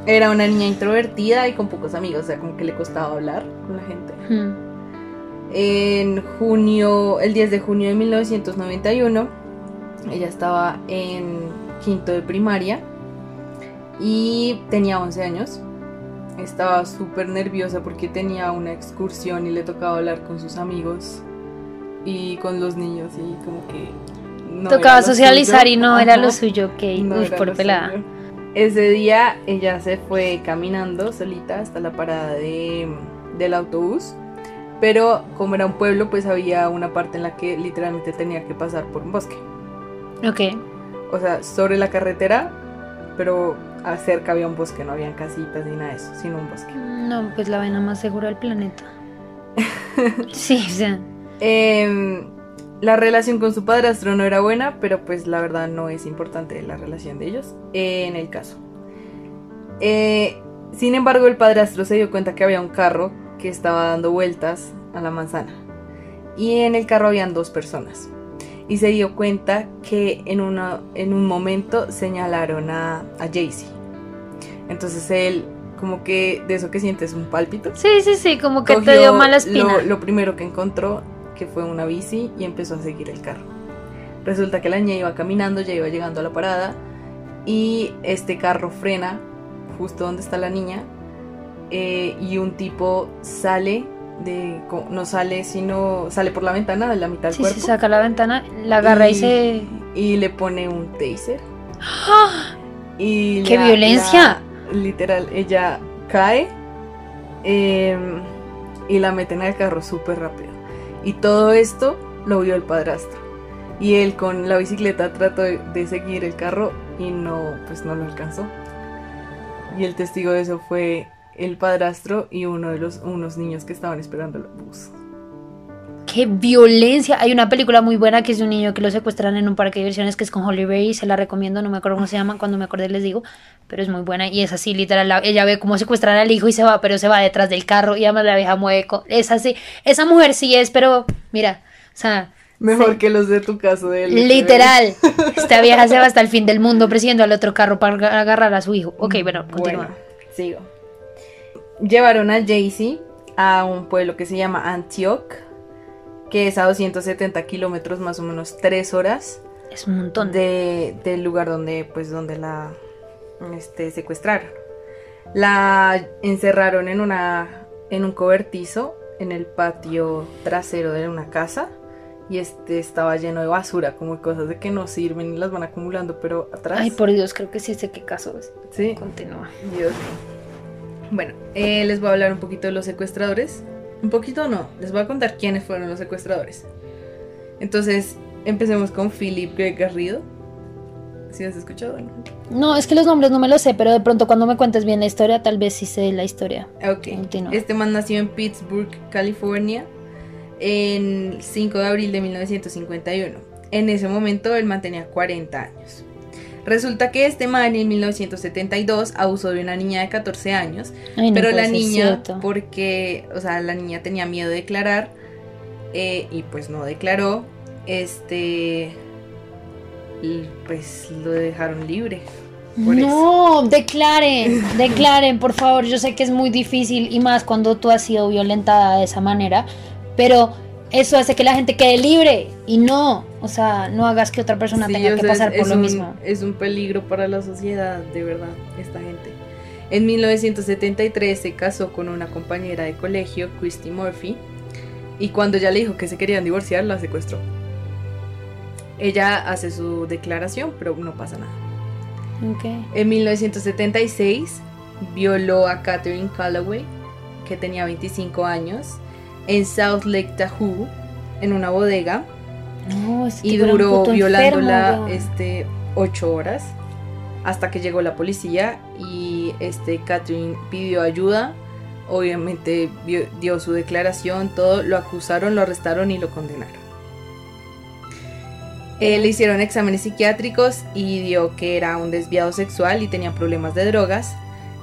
era una niña introvertida y con pocos amigos, o sea, como que le costaba hablar con la gente. Hmm. En junio, el 10 de junio de 1991, ella estaba en quinto de primaria y tenía 11 años. Estaba súper nerviosa porque tenía una excursión y le tocaba hablar con sus amigos y con los niños y como que... no Tocaba socializar suyo. y no era lo Ajá. suyo, ok. No Uy, por pelada. suyo. Ese día ella se fue caminando solita hasta la parada de, del autobús. Pero como era un pueblo, pues había una parte en la que literalmente tenía que pasar por un bosque. Ok. O sea, sobre la carretera, pero cerca había un bosque, no habían casitas ni nada de eso, sino un bosque. No, pues la vaina más segura del planeta. Sí, o sea. Em, la relación con su padrastro no era buena, pero pues la verdad no es importante la relación de ellos eh, en el caso. Eh, sin embargo, el padrastro se dio cuenta que había un carro que estaba dando vueltas a la manzana. Y en el carro habían dos personas. Y se dio cuenta que en, una, en un momento señalaron a, a Jaycee. Entonces él, como que de eso que sientes un pálpito, Sí, sí, sí, como que te dio mala espina. Lo, lo primero que encontró, que fue una bici, y empezó a seguir el carro. Resulta que la niña iba caminando, ya iba llegando a la parada, y este carro frena justo donde está la niña, eh, y un tipo sale de. no sale, sino. sale por la ventana de la mitad del Sí, cuerpo. se saca la ventana, la agarra y, y, se. y le pone un taser. Y ¡Qué la- violencia! la- literal, ella cae em, y la meten al carro súper rápido. Y todo esto lo vio el padrastro. Y él con la bicicleta trató de, seguir el carro y no, pues no lo alcanzó. Y el testigo de eso fue el padrastro y uno de los unos niños que estaban esperando el bus. Qué violencia. Hay una película muy buena que es de un niño que lo secuestran en un parque de diversiones que es con Holly Berry, se la recomiendo, no me acuerdo cómo se llama, cuando me acordé les digo, pero es muy buena y es así, literal, la- ella ve cómo secuestran al hijo y se va, pero se va detrás del carro y además la vieja mueve, co- es así, esa mujer sí es, pero mira, o sea, Mejor que los de tu caso de él. literal, esta vieja se va hasta el fin del mundo persiguiendo al otro carro para aga- agarrar a su hijo. Ok, bueno, continúa. Bueno, sigo. Llevaron a Jaycee a un pueblo que se llama Antioch, que es a 270 kilómetros, más o menos 3 horas Es un montón. de, del lugar donde, pues, donde la este, secuestraron. La encerraron en, una, en un cobertizo en el patio trasero de una casa y este estaba lleno de basura, como cosas de que no sirven y las van acumulando, pero atrás. Ay, por Dios, creo que sí sé qué caso es. Sí. Continúa. Dios. Bueno, eh, les voy a hablar un poquito de los secuestradores. Un poquito no, les voy a contar quiénes fueron los secuestradores. Entonces, empecemos con Philip Garrido. ¿Sí has escuchado? No? No, es que los nombres no me los sé, pero de pronto cuando me cuentes bien la historia, tal vez sí sé la historia. Ok. Continúa. Este man nació en Pittsburgh, California, en 5 de abril de 1951. En ese momento él mantenía 40 años. Resulta que este man en 1972 abusó de una niña de 14 años Ay, no Pero la niña, porque, o sea, la niña tenía miedo de declarar eh, y pues no declaró, este, y, pues lo dejaron libre. por No, declaren, declaren, por favor. Yo sé que es muy difícil y más cuando tú has sido violentada de esa manera, pero eso hace que la gente quede libre y no, o sea, no hagas que otra persona Sí, tenga que sea, pasar es- por es lo un- mismo. Es un peligro para la sociedad, de verdad, esta gente. En 1973 se casó con una compañera de colegio, Christy Murphy, y cuando ella le dijo que se querían divorciar, la secuestró. Ella hace su declaración, pero no pasa nada. Ok. En 1976 violó a Catherine Calloway, que tenía 25 años, en South Lake Tahoe, en una bodega, No, y duró violándola enfermo, este, 8 horas hasta que llegó la policía y este, Catherine pidió ayuda. Obviamente dio su declaración, todo, lo acusaron, lo arrestaron y lo condenaron. Eh, le hicieron exámenes psiquiátricos y dio que era un desviado sexual y tenía problemas de drogas.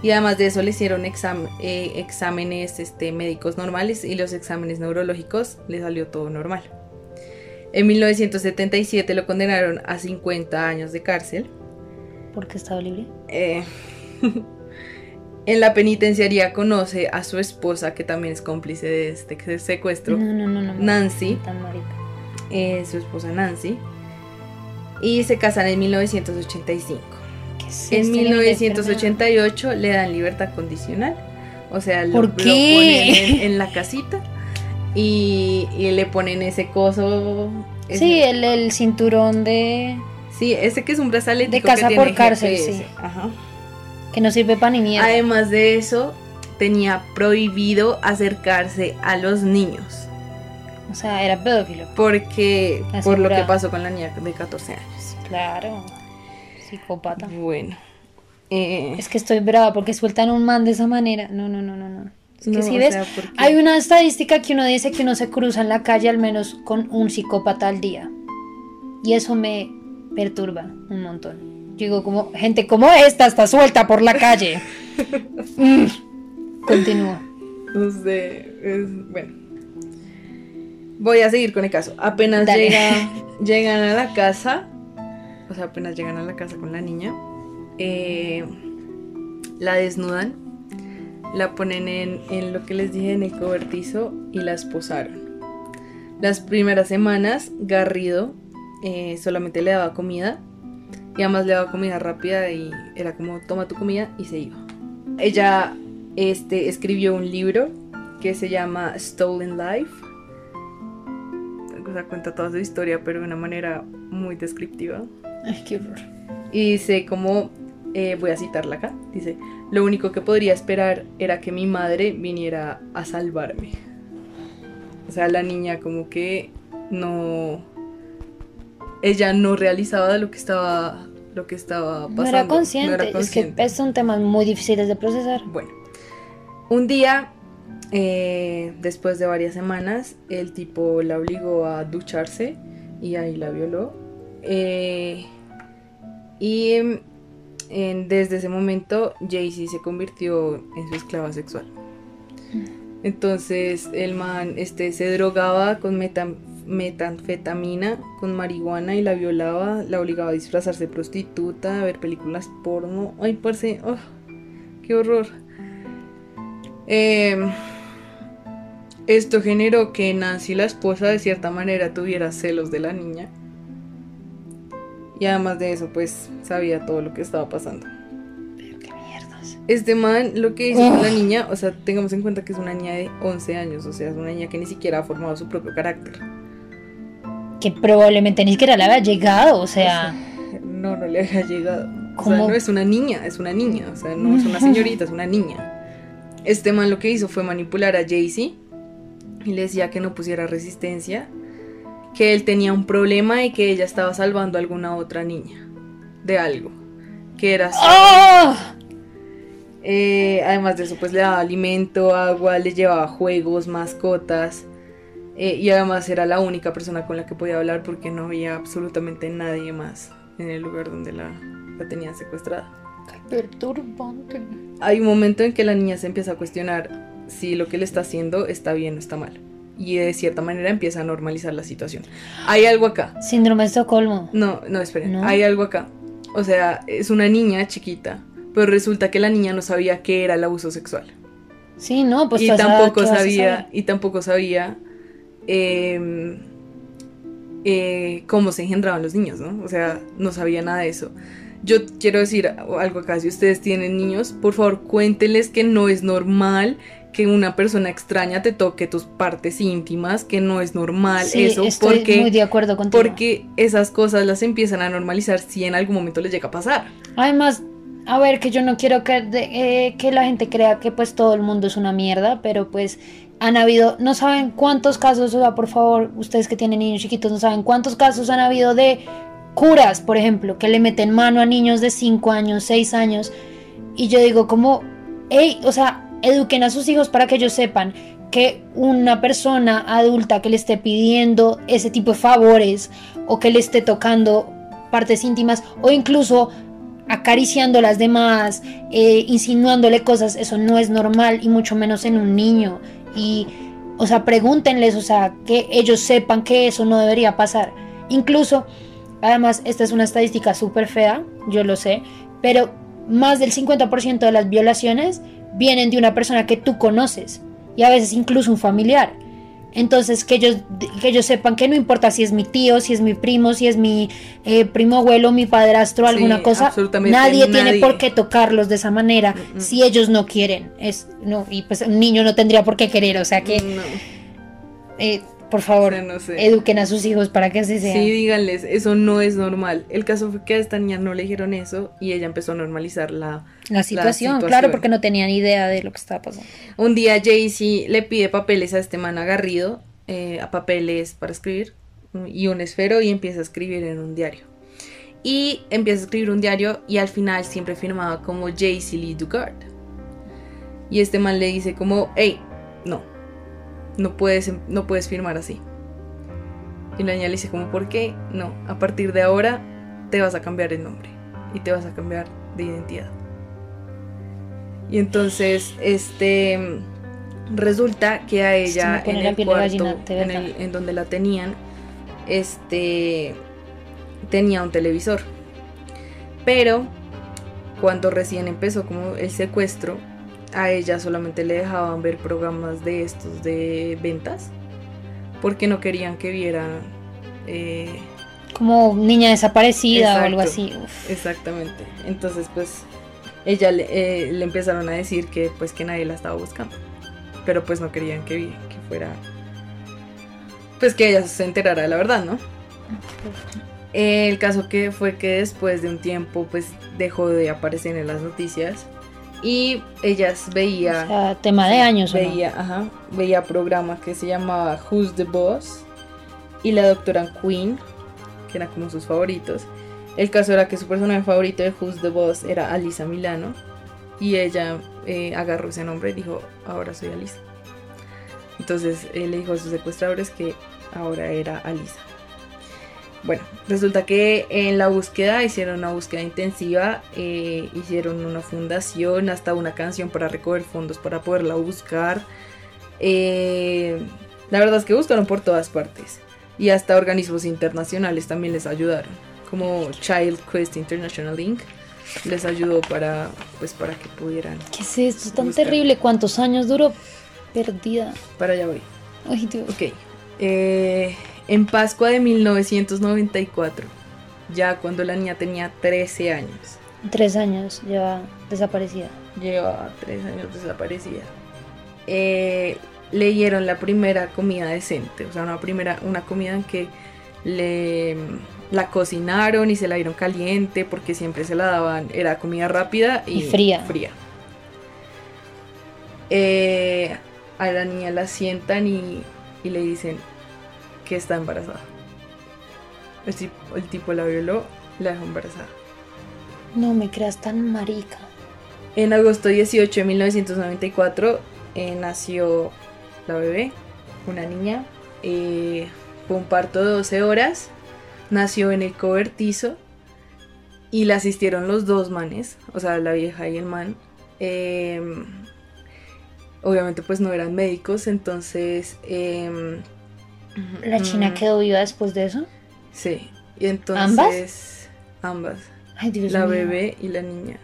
Y además de eso le hicieron exam- eh, exámenes este, médicos normales y los exámenes neurológicos le salió todo normal. En 1977 lo condenaron a 50 años de cárcel. ¿Por qué estaba libre? Eh, en la penitenciaría conoce a su esposa, que también es cómplice de este secuestro, No, no, no, no. Nancy. Eh, su esposa Nancy, y se casan en 1985. ¿Qué es En este nivel de 1988 le dan libertad condicional, o sea, lo, ¿Por lo ponen en, en la casita y, y le ponen ese coso. ese- Sí, el, el cinturón de... Sí, ese que es un brazalete De casa que por tiene cárcel, GPS. sí. Ajá. que no sirve para ni mierda. Además de eso, tenía prohibido acercarse a los niños. O sea, era pedófilo. Porque por lo que pasó con la niña de 14 años. Claro. Psicópata. Bueno. eh, Es que estoy brava porque sueltan un man de esa manera. No, no, no, no, no. Es que no, si ves, sea, hay una estadística que uno dice que uno se cruza en la calle al menos con un psicópata al día. Y eso me perturba un montón. Yo Digo, como gente como esta está suelta por la calle. Mm. Continúa. No sé, es- bueno. Voy a seguir con el caso. Apenas llega, llegan a la casa, o sea, apenas llegan a la casa con la niña, eh, la desnudan, la ponen en, lo que les dije en el cobertizo y la esposaron. Las primeras semanas, Garrido eh, solamente le daba comida y además le daba comida rápida y era como toma tu comida y se iba. Ella este, escribió un libro que se llama Stolen Life. O sea, cuenta toda su historia, pero de una manera muy descriptiva. Ay, qué horror. Y dice como, eh, voy a citarla acá, dice, lo único que podría esperar era que mi madre viniera a salvarme. O sea, la niña como que no... Ella no realizaba lo que estaba, lo que estaba pasando. No era consciente. no era Es que son temas muy difíciles de procesar. Bueno, un día eh, después de varias semanas, el tipo la obligó a ducharse y ahí la violó. Eh, y en- desde ese momento, Jaycee se convirtió en su esclava sexual. Entonces el man este, se drogaba con metanfetamina, con marihuana y la violaba, la obligaba a disfrazarse de prostituta, a ver películas porno. Ay, parce, oh, qué horror. Eh, esto generó que Nancy, la esposa, de cierta manera tuviera celos de la niña. Y además de eso, pues sabía todo lo que estaba pasando. Pero qué mierdas. Este man lo que hizo con la niña, o sea, tengamos en cuenta que es una niña de 11 años, o sea, es una niña que ni siquiera ha formado su propio carácter. Que probablemente ni siquiera le había llegado, o sea. No, no le había llegado. O sea, ¿Cómo? no es una niña, es una niña, o sea, no es una señorita, es una niña. Este man lo que hizo fue manipular a Jaycee y le decía que no pusiera resistencia, que él tenía un problema y que ella estaba salvando a alguna otra niña de algo, que era ¡Oh! Eh, además de eso, pues le daba alimento, agua, le llevaba juegos, mascotas. eh, y además era la única persona con la que podía hablar porque no había absolutamente nadie más en el lugar donde la, la tenían secuestrada. Qué perturbante. Hay un momento en que la niña se empieza a cuestionar si lo que le está haciendo está bien o está mal. Y de cierta manera empieza a normalizar la situación. Hay algo acá. Síndrome de Estocolmo. No, no, esperen. ¿No? Hay algo acá. O sea, es una niña chiquita. Pero resulta que la niña no sabía qué era el abuso sexual. Sí, no, pues y tampoco ¿qué vas a sabía y tampoco sabía eh, eh, cómo se engendraban los niños no o sea no sabía nada de eso yo quiero decir algo acá si ustedes tienen niños por favor cuéntenles que no es normal que una persona extraña te toque tus partes íntimas que no es normal Sí, eso estoy porque muy de acuerdo contigo. porque esas cosas las empiezan a normalizar si en algún momento les llega a pasar Además, a ver, que yo no quiero que, eh, que la gente crea que pues todo el mundo es una mierda, pero pues han habido, no saben cuántos casos, o sea, por favor, ustedes que tienen niños chiquitos, no saben cuántos casos han habido de curas, por ejemplo, que le meten mano a niños de 5 años, 6 años, y yo digo como, hey, o sea, eduquen a sus hijos para que ellos sepan que una persona adulta que le esté pidiendo ese tipo de favores o que le esté tocando partes íntimas o incluso acariciando las demás, eh, insinuándole cosas, eso no es normal y mucho menos en un niño. Y, o sea, pregúntenles, o sea, que ellos sepan que eso no debería pasar. Incluso, además, esta es una estadística súper fea, yo lo sé, pero más del 50% de las violaciones vienen de una persona que tú conoces y a veces incluso un familiar. Entonces, que ellos, que ellos sepan que no importa si es mi tío, si es mi primo, si es mi eh, primo abuelo, mi padrastro, Sí, alguna cosa, nadie, tiene por qué tocarlos de esa manera Mm, mm. si ellos no quieren. Es, no, y pues un niño no tendría por qué querer, o sea que, No, eh, por favor, o sea, no sé. eduquen a sus hijos para que así sea. Sí, díganles, eso no es normal. El caso fue que a esta niña no le dijeron eso y ella empezó a normalizar la... la, situación, situación. claro, porque no tenían idea de lo que estaba pasando. Un día Jaycee le pide papeles a este man agarrido, eh, a papeles para escribir y un esfero y empieza a escribir en un diario. Y empieza a escribir un diario y al final siempre firmaba como Jaycee Lee Dugard. Y este man le dice como, hey, no, no puedes, no puedes firmar así. Y la niña le dice como, ¿por qué? No, a partir de ahora te vas a cambiar el nombre y te vas a cambiar de identidad. Y entonces, este, resulta que a ella en el cuarto, gallina, en, el- en donde la tenían, este, tenía un televisor. Pero cuando recién empezó como el secuestro, a ella solamente le dejaban ver programas de estos de ventas, porque no querían que viera eh, Como niña desaparecida o algo así. uf. Exactamente. Entonces, pues, ella le, eh, le empezaron a decir que pues que nadie la estaba buscando. Pero pues no querían que, que fuera. Pues que ella se enterara de la verdad, ¿no? El caso que fue que después de un tiempo, pues dejó de aparecer en las noticias. Y ellas veía. O sea, tema de años. veía, ajá, veía programa que se llamaba Who's the Boss y la doctora Queen, que eran como sus favoritos. El caso era que su personaje favorito de Who's the Boss era Alisa Milano y ella eh, agarró ese nombre y dijo, ahora soy Alisa. Entonces él le dijo a sus secuestradores que ahora era Alisa. Bueno, resulta que en la búsqueda hicieron una búsqueda intensiva, eh, hicieron una fundación, hasta una canción para recoger fondos para poderla buscar. Eh, la verdad es que buscaron por todas partes y hasta organismos internacionales también les ayudaron, como Child Quest International Inc. les ayudó para, pues, para que pudieran. ¿Qué es esto tan terrible? ¿Cuántos años duró perdida? Para allá voy. Ay, Dios. Ok. Eh, en Pascua de 1994, ya cuando la niña tenía 13 años. Tres años lleva desaparecida. Llevaba tres años desaparecida. Eh, leyeron la primera comida decente, o sea, una primera, una comida en que le la cocinaron y se la dieron caliente porque siempre se la daban, era comida rápida y, Y fría. fría. Eh, a la niña la sientan y, y le dicen que está embarazada. El tipo, el tipo la violó, la dejó embarazada. No me creas tan marica. En agosto 18 de 1994 eh, nació la bebé, una niña. eh, fue un parto de 12 horas. Nació en el cobertizo. Y la asistieron los dos manes, o sea, la vieja y el man. Eh, obviamente pues no eran médicos, entonces... ¿La china mm, quedó viva después de eso? Sí, y entonces... Ambas. Ay, Dios la mío. bebé y la niña.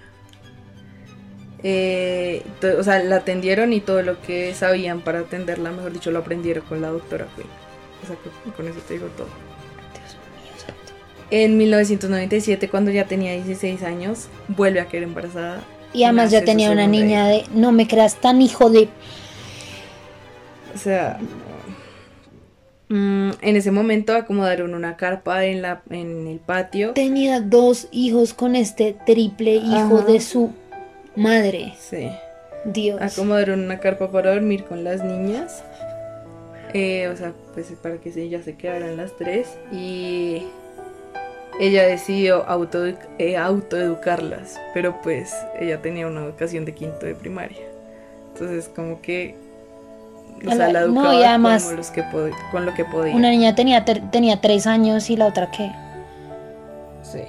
Eh, o sea, la atendieron y todo lo que sabían para atenderla, mejor dicho, lo aprendieron con la doctora Quinn. O sea, que con eso te digo todo. Dios mío, santo. En 1997, cuando ya tenía 16 años, vuelve a quedar embarazada. Y además ya tenía una niña de, no me creas tan hijo de... O sea, mm, en ese momento acomodaron una carpa en, la, en el patio. Tenía dos hijos con este triple hijo Ajá. de su madre. Sí. Dios. acomodaron una carpa para dormir con las niñas. Eh, o sea, pues para que ellas se quedaran las tres. Y ella decidió auto, eh, autoeducarlas. Pero pues ella tenía una educación de quinto de primaria. Entonces como que... O sea, la- la no, educaba y además- como los que pod- con lo que podía. Una niña tenía, tenía tres años y la otra qué. Sí.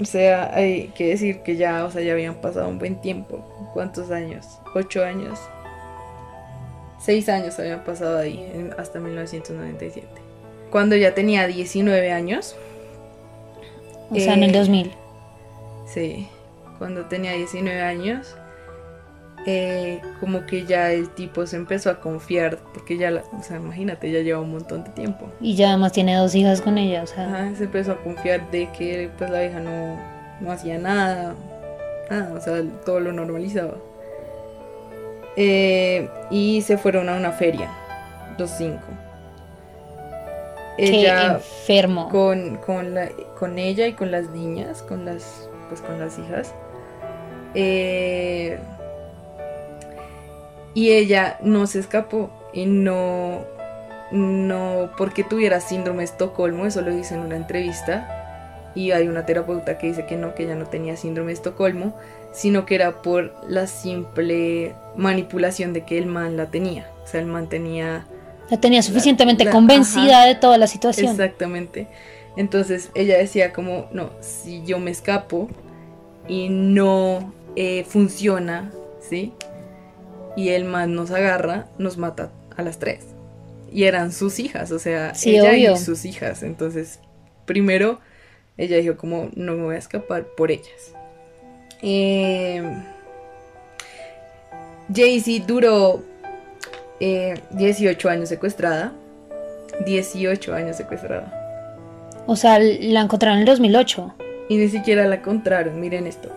O sea, hay que decir que ya, o sea, ya habían pasado un buen tiempo. ¿Cuántos años? ¿Ocho años? Seis años habían pasado ahí, en- hasta 1997. Cuando ya tenía 19 años, O sea, en el Eh, 2000. sí, cuando tenía 19 años, eh, como que ya el tipo se empezó a confiar, porque ya, la- o sea, imagínate, ya lleva un montón de tiempo. Y ya además tiene dos hijas con ella, o sea. Ajá, se empezó a confiar de que pues la vieja no, no hacía nada, nada, o sea, todo lo normalizaba. Eh, y se fueron a una feria, los cinco. Qué Ella enfermo. con, con, la- con ella y con las niñas, con las, pues con las hijas. Eh, y ella no se escapó y no, no porque tuviera síndrome de Estocolmo, eso lo dice en una entrevista. Y hay una terapeuta que dice que no, que ella no tenía síndrome de Estocolmo, sino que era por la simple manipulación de que el man la tenía. O sea, el man tenía La tenía suficientemente la- convencida de toda la situación. Exactamente. Entonces ella decía como, no, si yo me escapo y no eh, funciona, ¿sí? Y el man nos agarra, nos mata a las tres. Y eran sus hijas, o sea, Sí, ella obvio. y sus hijas. Entonces, primero, ella dijo como, no me voy a escapar por ellas. Eh, Jaycee duró eh, 18 años secuestrada. 18 años secuestrada. O sea, la encontraron en el 2008. Y ni siquiera la encontraron, miren esto.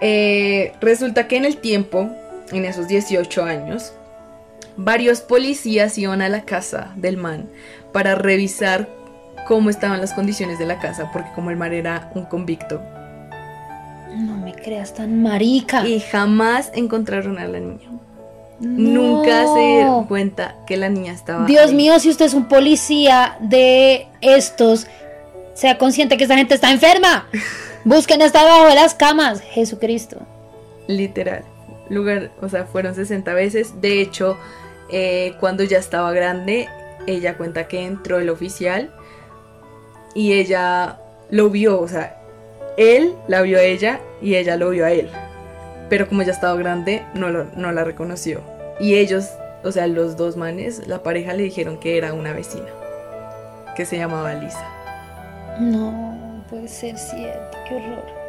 Eh, resulta que en el tiempo, en esos 18 años, varios policías iban a la casa del man para revisar cómo estaban las condiciones de la casa, porque como el man era un convicto. No me creas tan marica. Y jamás encontraron a la niña. No. Nunca se dieron cuenta que la niña estaba. Dios ahí. mío, si usted es un policía de estos, sea consciente que esta gente está enferma. Busquen hasta debajo de las camas. Jesucristo. Literal, lugar, o sea, fueron 60 veces. De hecho, eh, cuando ya estaba grande, ella cuenta que entró el oficial y ella lo vio, o sea, él la vio a ella y ella lo vio a él. Pero como ya estaba grande, no, no la reconoció. Y ellos, o sea, los dos manes, la pareja le dijeron que era una vecina, que se llamaba Lisa. No, puede ser cierto, qué horror.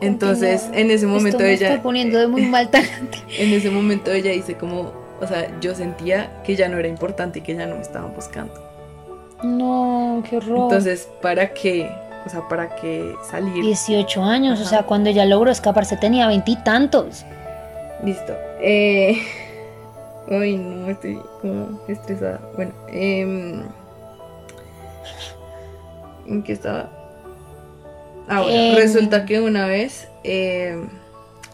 Entonces, en ese momento Esto me ella... Está poniendo de muy mal talante. En ese momento ella dice como, o sea, yo sentía que ya no era importante y que ya no me estaban buscando. No, qué horror. Entonces, ¿para qué? O sea, ¿para qué salir? 18 años, o sea, cuando ella logró escaparse tenía veintitantos. Listo. Eh... Ay, no, estoy como estresada. Bueno, em, ¿en qué estaba? Ah, Em. resulta que una vez, em,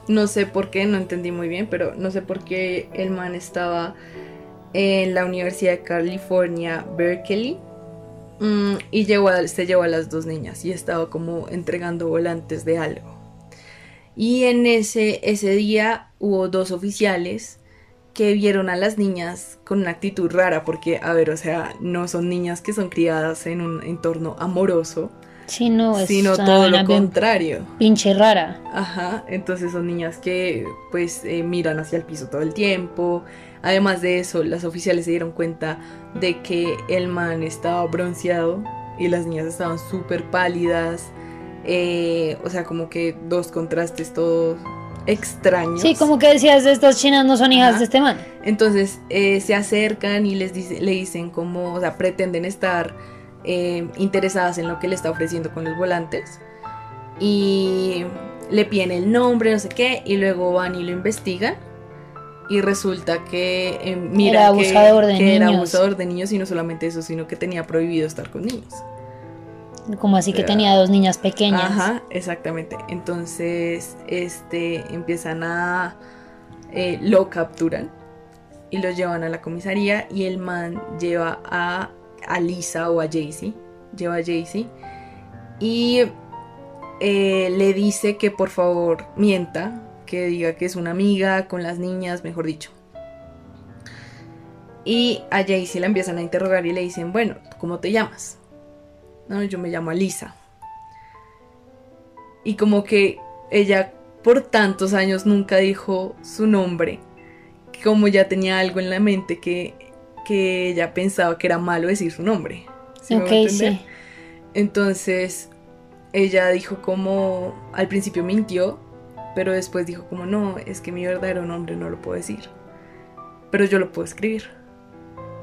no sé por qué, no entendí muy bien, pero no sé por qué el man estaba en la Universidad de California, Berkeley, mm, y a- se llevó a las dos niñas y estaba como entregando volantes de algo. Y en ese, ese día hubo dos oficiales que vieron a las niñas con una actitud rara, porque, a ver, o sea, no son niñas que son criadas en un entorno amoroso, Es sino una todo lo contrario. pinche rara. Ajá, entonces son niñas que pues eh, miran hacia el piso todo el tiempo. Además de eso, las oficiales se dieron cuenta de que el man estaba bronceado y las niñas estaban súper pálidas. eh, o sea, como que dos contrastes todos extraños. Sí, como que decías, estas chinas no son hijas Ajá. de este man. Entonces eh, se acercan y les dice, le dicen como, o sea, pretenden estar eh, interesadas en lo que le está ofreciendo con los volantes. Y le piden el nombre, no sé qué, y luego van y lo investigan. Y resulta que eh, mira Era abusador de que era niños. abusador de niños y no solamente eso, sino que tenía prohibido estar con niños. Como así que tenía dos niñas pequeñas. Ajá, exactamente. Entonces, este, empiezan a, eh, lo capturan y lo llevan a la comisaría y el man lleva a, a Lisa o a Jaycee, lleva a Jaycee y eh, le dice que por favor mienta, que diga que es una amiga con las niñas, mejor dicho. Y a Jaycee la empiezan a interrogar y le dicen, bueno, ¿cómo te llamas? No, yo me llamo Alisa. Y como que ella por tantos años nunca dijo su nombre, como ya tenía algo en la mente que, que ella pensaba que era malo decir su nombre. ¿Sí me ok, voy a entender? sí. Entonces ella dijo como, al principio mintió, pero después dijo como, no, es que mi verdadero nombre no lo puedo decir, pero yo lo puedo escribir.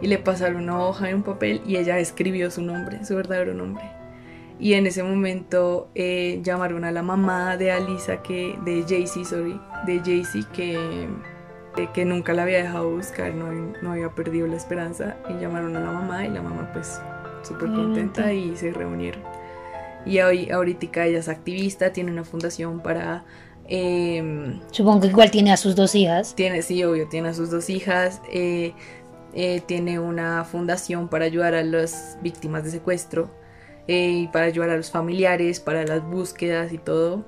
Y le pasaron una hoja y un papel y ella escribió su nombre, su verdadero nombre. Y en ese momento eh, llamaron a la mamá de Alisa, que, de Jaycee, sorry, de Jaycee, que, que nunca la había dejado buscar, no, no había perdido la esperanza. Y llamaron a la mamá y la mamá pues súper contenta y se reunieron. Y hoy, ahorita ella es activista, tiene una fundación para... em, Supongo que igual tiene a sus dos hijas. tiene, sí, obvio, tiene a sus dos hijas, eh, eh, tiene una fundación para ayudar a las víctimas de secuestro eh, y para ayudar a los familiares, para las búsquedas y todo.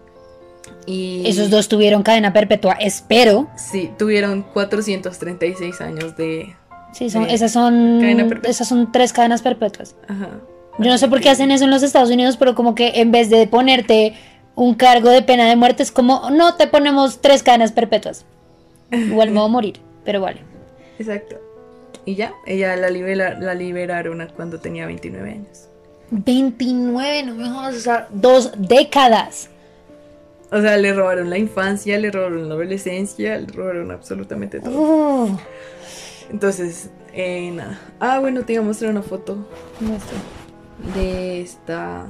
Y Esos dos tuvieron cadena perpetua, espero. Sí, tuvieron 436 años de... Sí, son, de esas son cadena perpetua. esas son tres cadenas perpetuas. Ajá. Yo no sé por qué hacen eso en los Estados Unidos, pero como que en vez de ponerte un cargo de pena de muerte es como, no, te ponemos tres cadenas perpetuas. Igual me voy a morir, pero vale. Exacto. Y ya, ella la, libera- la liberaron cuando tenía 29 años. 29, no me jodas, o sea, dos décadas. O sea, le robaron la infancia, le robaron la adolescencia, le robaron absolutamente todo. Uh, Entonces, eh, nada. Ah, bueno, te iba a mostrar una foto muestra. de esta.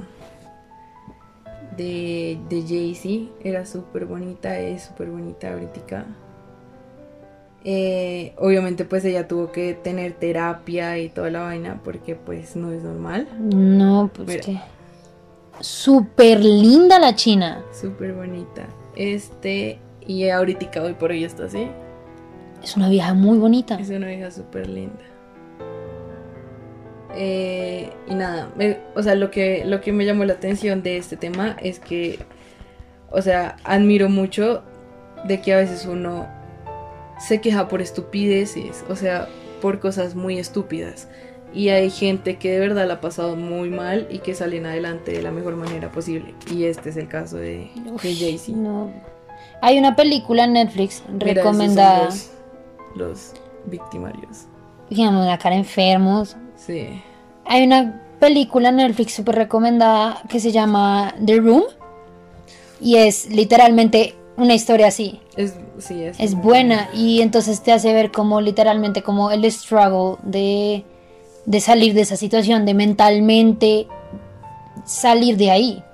De, de Jaycee. Era súper bonita, es súper bonita ahorita. Eh, obviamente, pues ella tuvo que tener terapia y toda la vaina porque, pues, no es normal. No, pues que. Súper linda la china. Súper bonita. Este, y ahorita hoy por hoy está así. Es una vieja muy bonita. Es una hija súper linda. Eh, y nada, me- o sea, lo que, lo que me llamó la atención de este tema es que, o sea, admiro mucho de que a veces uno se queja por estupideces, o sea, por cosas muy estúpidas. Y hay gente que de verdad la ha pasado muy mal y que salen adelante de la mejor manera posible. Y este es el caso de, de Jay-Z. No. Hay una película en Netflix Mira, esos son recomendada. Los, los victimarios. Digamos, la cara enfermos. Sí. Hay una película en Netflix súper recomendada que se llama The Room. Y es literalmente una historia así. Es, sí, es, Es muy buena y entonces te hace ver como literalmente como el struggle de, de salir de esa situación, de mentalmente salir de ahí.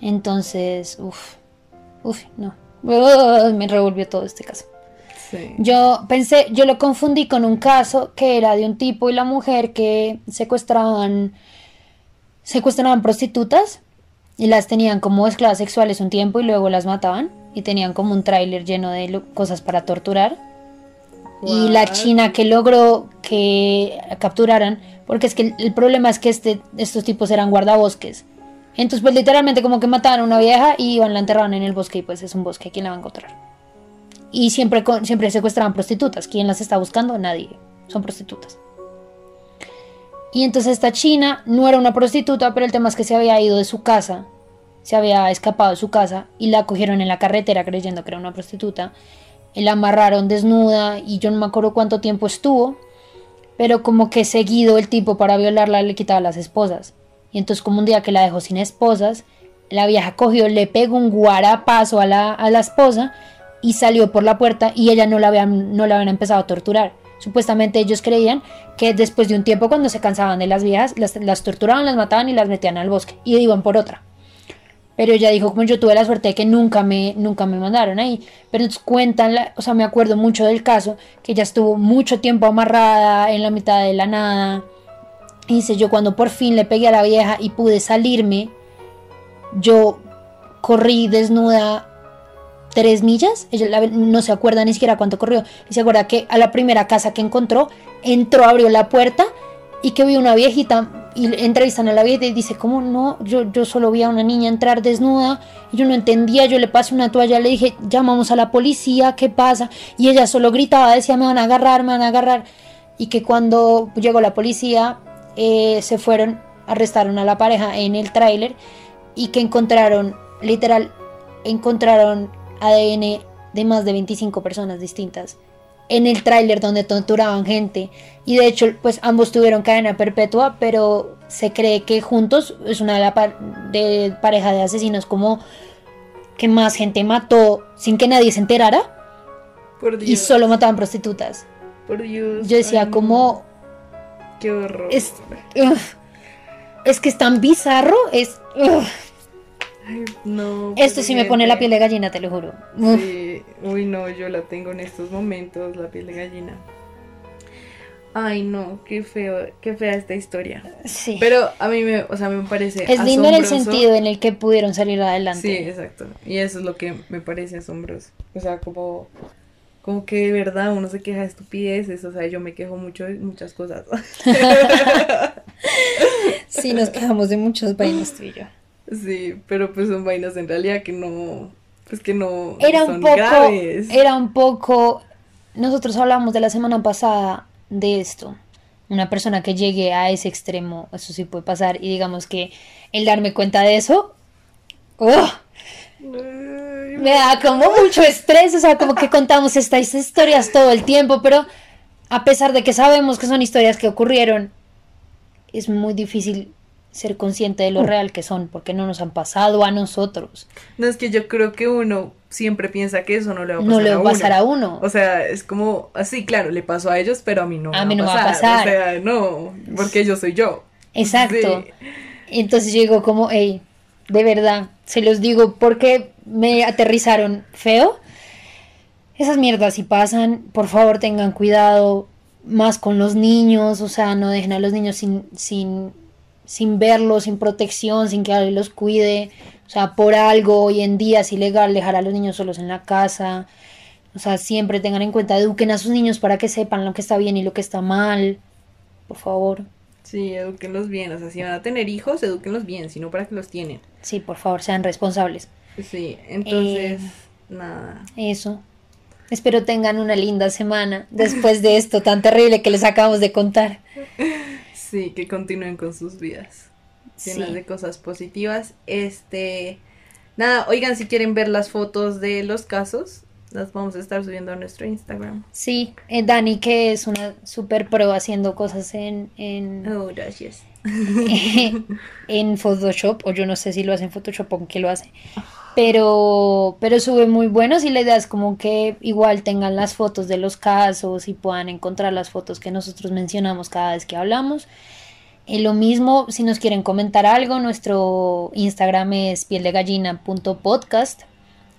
Entonces, uff, uff, no. Me revolvió todo este caso. Sí. Yo pensé, yo lo confundí con un caso que era de un tipo y la mujer que secuestraban, secuestraban prostitutas y las tenían como esclavas sexuales un tiempo y luego las mataban y tenían como un tráiler lleno de cosas para torturar. Y la china que logró que capturaran, porque es que el, problema es que este, estos tipos eran guardabosques. Entonces, pues literalmente como que mataban a una vieja y iban, la enterraban en el bosque y pues es un bosque, ¿quién la va a encontrar? Y siempre, siempre secuestraban prostitutas. ¿Quién las está buscando? Nadie. Son prostitutas. Y entonces esta china no era una prostituta, pero el tema es que se había ido de su casa. Se había escapado de su casa y la cogieron en la carretera creyendo que era una prostituta. La amarraron desnuda y yo no me acuerdo cuánto tiempo estuvo. Pero como que seguido el tipo para violarla le quitaba las esposas. Y entonces como un día que la dejó sin esposas, la vieja cogió, le pegó un guarapazo a la, a la esposa y salió por la puerta y ella no la habían, no la habían empezado a torturar. Supuestamente ellos creían que después de un tiempo cuando se cansaban de las viejas, las, las torturaban, las mataban y las metían al bosque y iban por otra. Pero ella dijo, como yo tuve la suerte de que nunca me, nunca me mandaron ahí. Pero entonces cuentan, la- o sea, me acuerdo mucho del caso, que ella estuvo mucho tiempo amarrada en la mitad de la nada. Y dice, yo cuando por fin le pegué a la vieja y pude salirme, yo corrí desnuda tres millas. Ella la- no se acuerda ni siquiera cuánto corrió. Y se acuerda que a la primera casa que encontró, entró, abrió la puerta y que vio una viejita. Y entrevistan a la viejita y dice, ¿cómo no? Yo, yo solo vi a una niña entrar desnuda. Y yo no entendía. Yo le pasé una toalla, le dije, llamamos a la policía, ¿qué pasa? Y ella solo gritaba, decía, me van a agarrar, me van a agarrar. Y que cuando llegó la policía, eh, se fueron, arrestaron a la pareja en el tráiler y que encontraron, literal, encontraron ADN de más de 25 personas distintas en el tráiler donde torturaban gente y de hecho pues ambos tuvieron cadena perpetua pero se cree que juntos es una de la par- de pareja de asesinos como que más gente mató sin que nadie se enterara Por y Dios. solo mataban prostitutas Por Dios. yo decía Ay, como Qué horror. es es que es tan bizarro es. Ay, no. esto sí me pone la piel de gallina te lo juro. Sí. Uy, no, yo la tengo en estos momentos, la piel de gallina. Ay, no, qué feo, qué fea esta historia. sí Pero a mí me, o sea, me parece es lindo en el sentido en el que pudieron salir adelante Sí, exacto. Y eso es lo que me parece asombroso. O sea, como, como que de verdad uno se queja de estupideces. O sea, yo me quejo mucho de muchas cosas. Sí, nos quejamos de muchos vainas tú y yo. sí, pero pues son vainas en realidad que no, pues que no Era son un poco, graves. era un poco, nosotros hablamos de la semana pasada de esto. Una persona que llegue a ese extremo, eso sí puede pasar. Y digamos que el darme cuenta de eso. Ay, me da como mucho estrés. O sea, como que contamos estas historias todo el tiempo, pero a pesar de que sabemos que son historias que ocurrieron, es muy difícil ser consciente de lo real que son, porque no nos han pasado a nosotros. No es que yo creo que uno siempre piensa que eso no le va a pasar No le a va a uno. pasar a uno. O sea, es como así, claro, le pasó a ellos, pero a mí no A mí no va a pasar. pasar. O sea, no, porque yo soy yo. Exacto. Sí. Entonces yo digo como, hey, de verdad, se los digo porque me aterrizaron feo. Esas mierdas si pasan, por favor tengan cuidado más con los niños, o sea, no dejen a los niños sin, sin, sin verlos, sin protección, sin que alguien los cuide. O sea, por algo hoy en día es ilegal dejar a los niños solos en la casa. O sea, siempre tengan en cuenta, eduquen a sus niños para que sepan lo que está bien y lo que está mal. Por favor. Sí, edúquenlos bien. O sea, si van a tener hijos, edúquenlos bien, sino para que los tienen. Sí, por favor, sean responsables. Sí, entonces, Eh. nada. Eso. Espero tengan una linda semana después de esto tan terrible que les acabamos de contar. Sí, que continúen con sus vidas. Llenas de cosas positivas. Este. Nada, oigan, si quieren ver las fotos de los casos, las vamos a estar subiendo a nuestro Instagram. Sí, eh, Dani, que es una super pro haciendo cosas en. en oh, gracias. en Photoshop, o yo no sé si lo hace en Photoshop o en qué lo hace. Pero, pero sube muy buenos y la idea es como que igual tengan las fotos de los casos y puedan encontrar las fotos que nosotros mencionamos cada vez que hablamos. Y lo mismo, si nos quieren comentar algo, nuestro Instagram es pieldegallina.podcast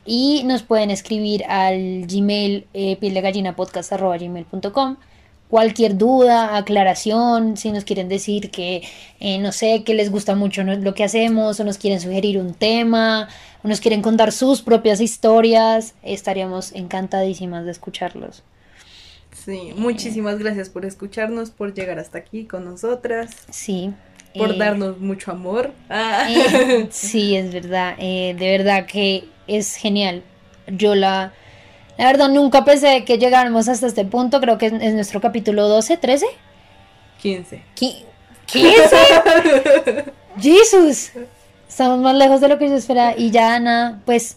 y nos pueden escribir al gmail eh, pieldegallinapodcast.gmail.com cualquier duda, aclaración, si nos quieren decir que, eh, no sé, que les gusta mucho lo que hacemos, o nos quieren sugerir un tema, o nos quieren contar sus propias historias, estaríamos encantadísimas de escucharlos. Sí, muchísimas gracias por escucharnos, por llegar hasta aquí con nosotras. Sí. Por eh, darnos mucho amor. Eh, sí, es verdad. de verdad que es genial. Yo la la verdad, nunca pensé que llegáramos hasta este punto. Creo que es, nuestro capítulo 12, 13. 15. ¿15? ¡Jesús! Estamos más lejos de lo que yo esperaba. Y ya, nada, pues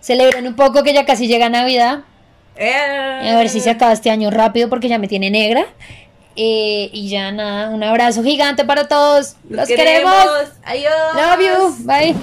celebren un poco que ya casi llega Navidad. Eh. A ver si se acaba este año rápido porque ya me tiene negra. Eh, y ya nada, un abrazo gigante para todos. Los, queremos. Adiós. Love you. Bye.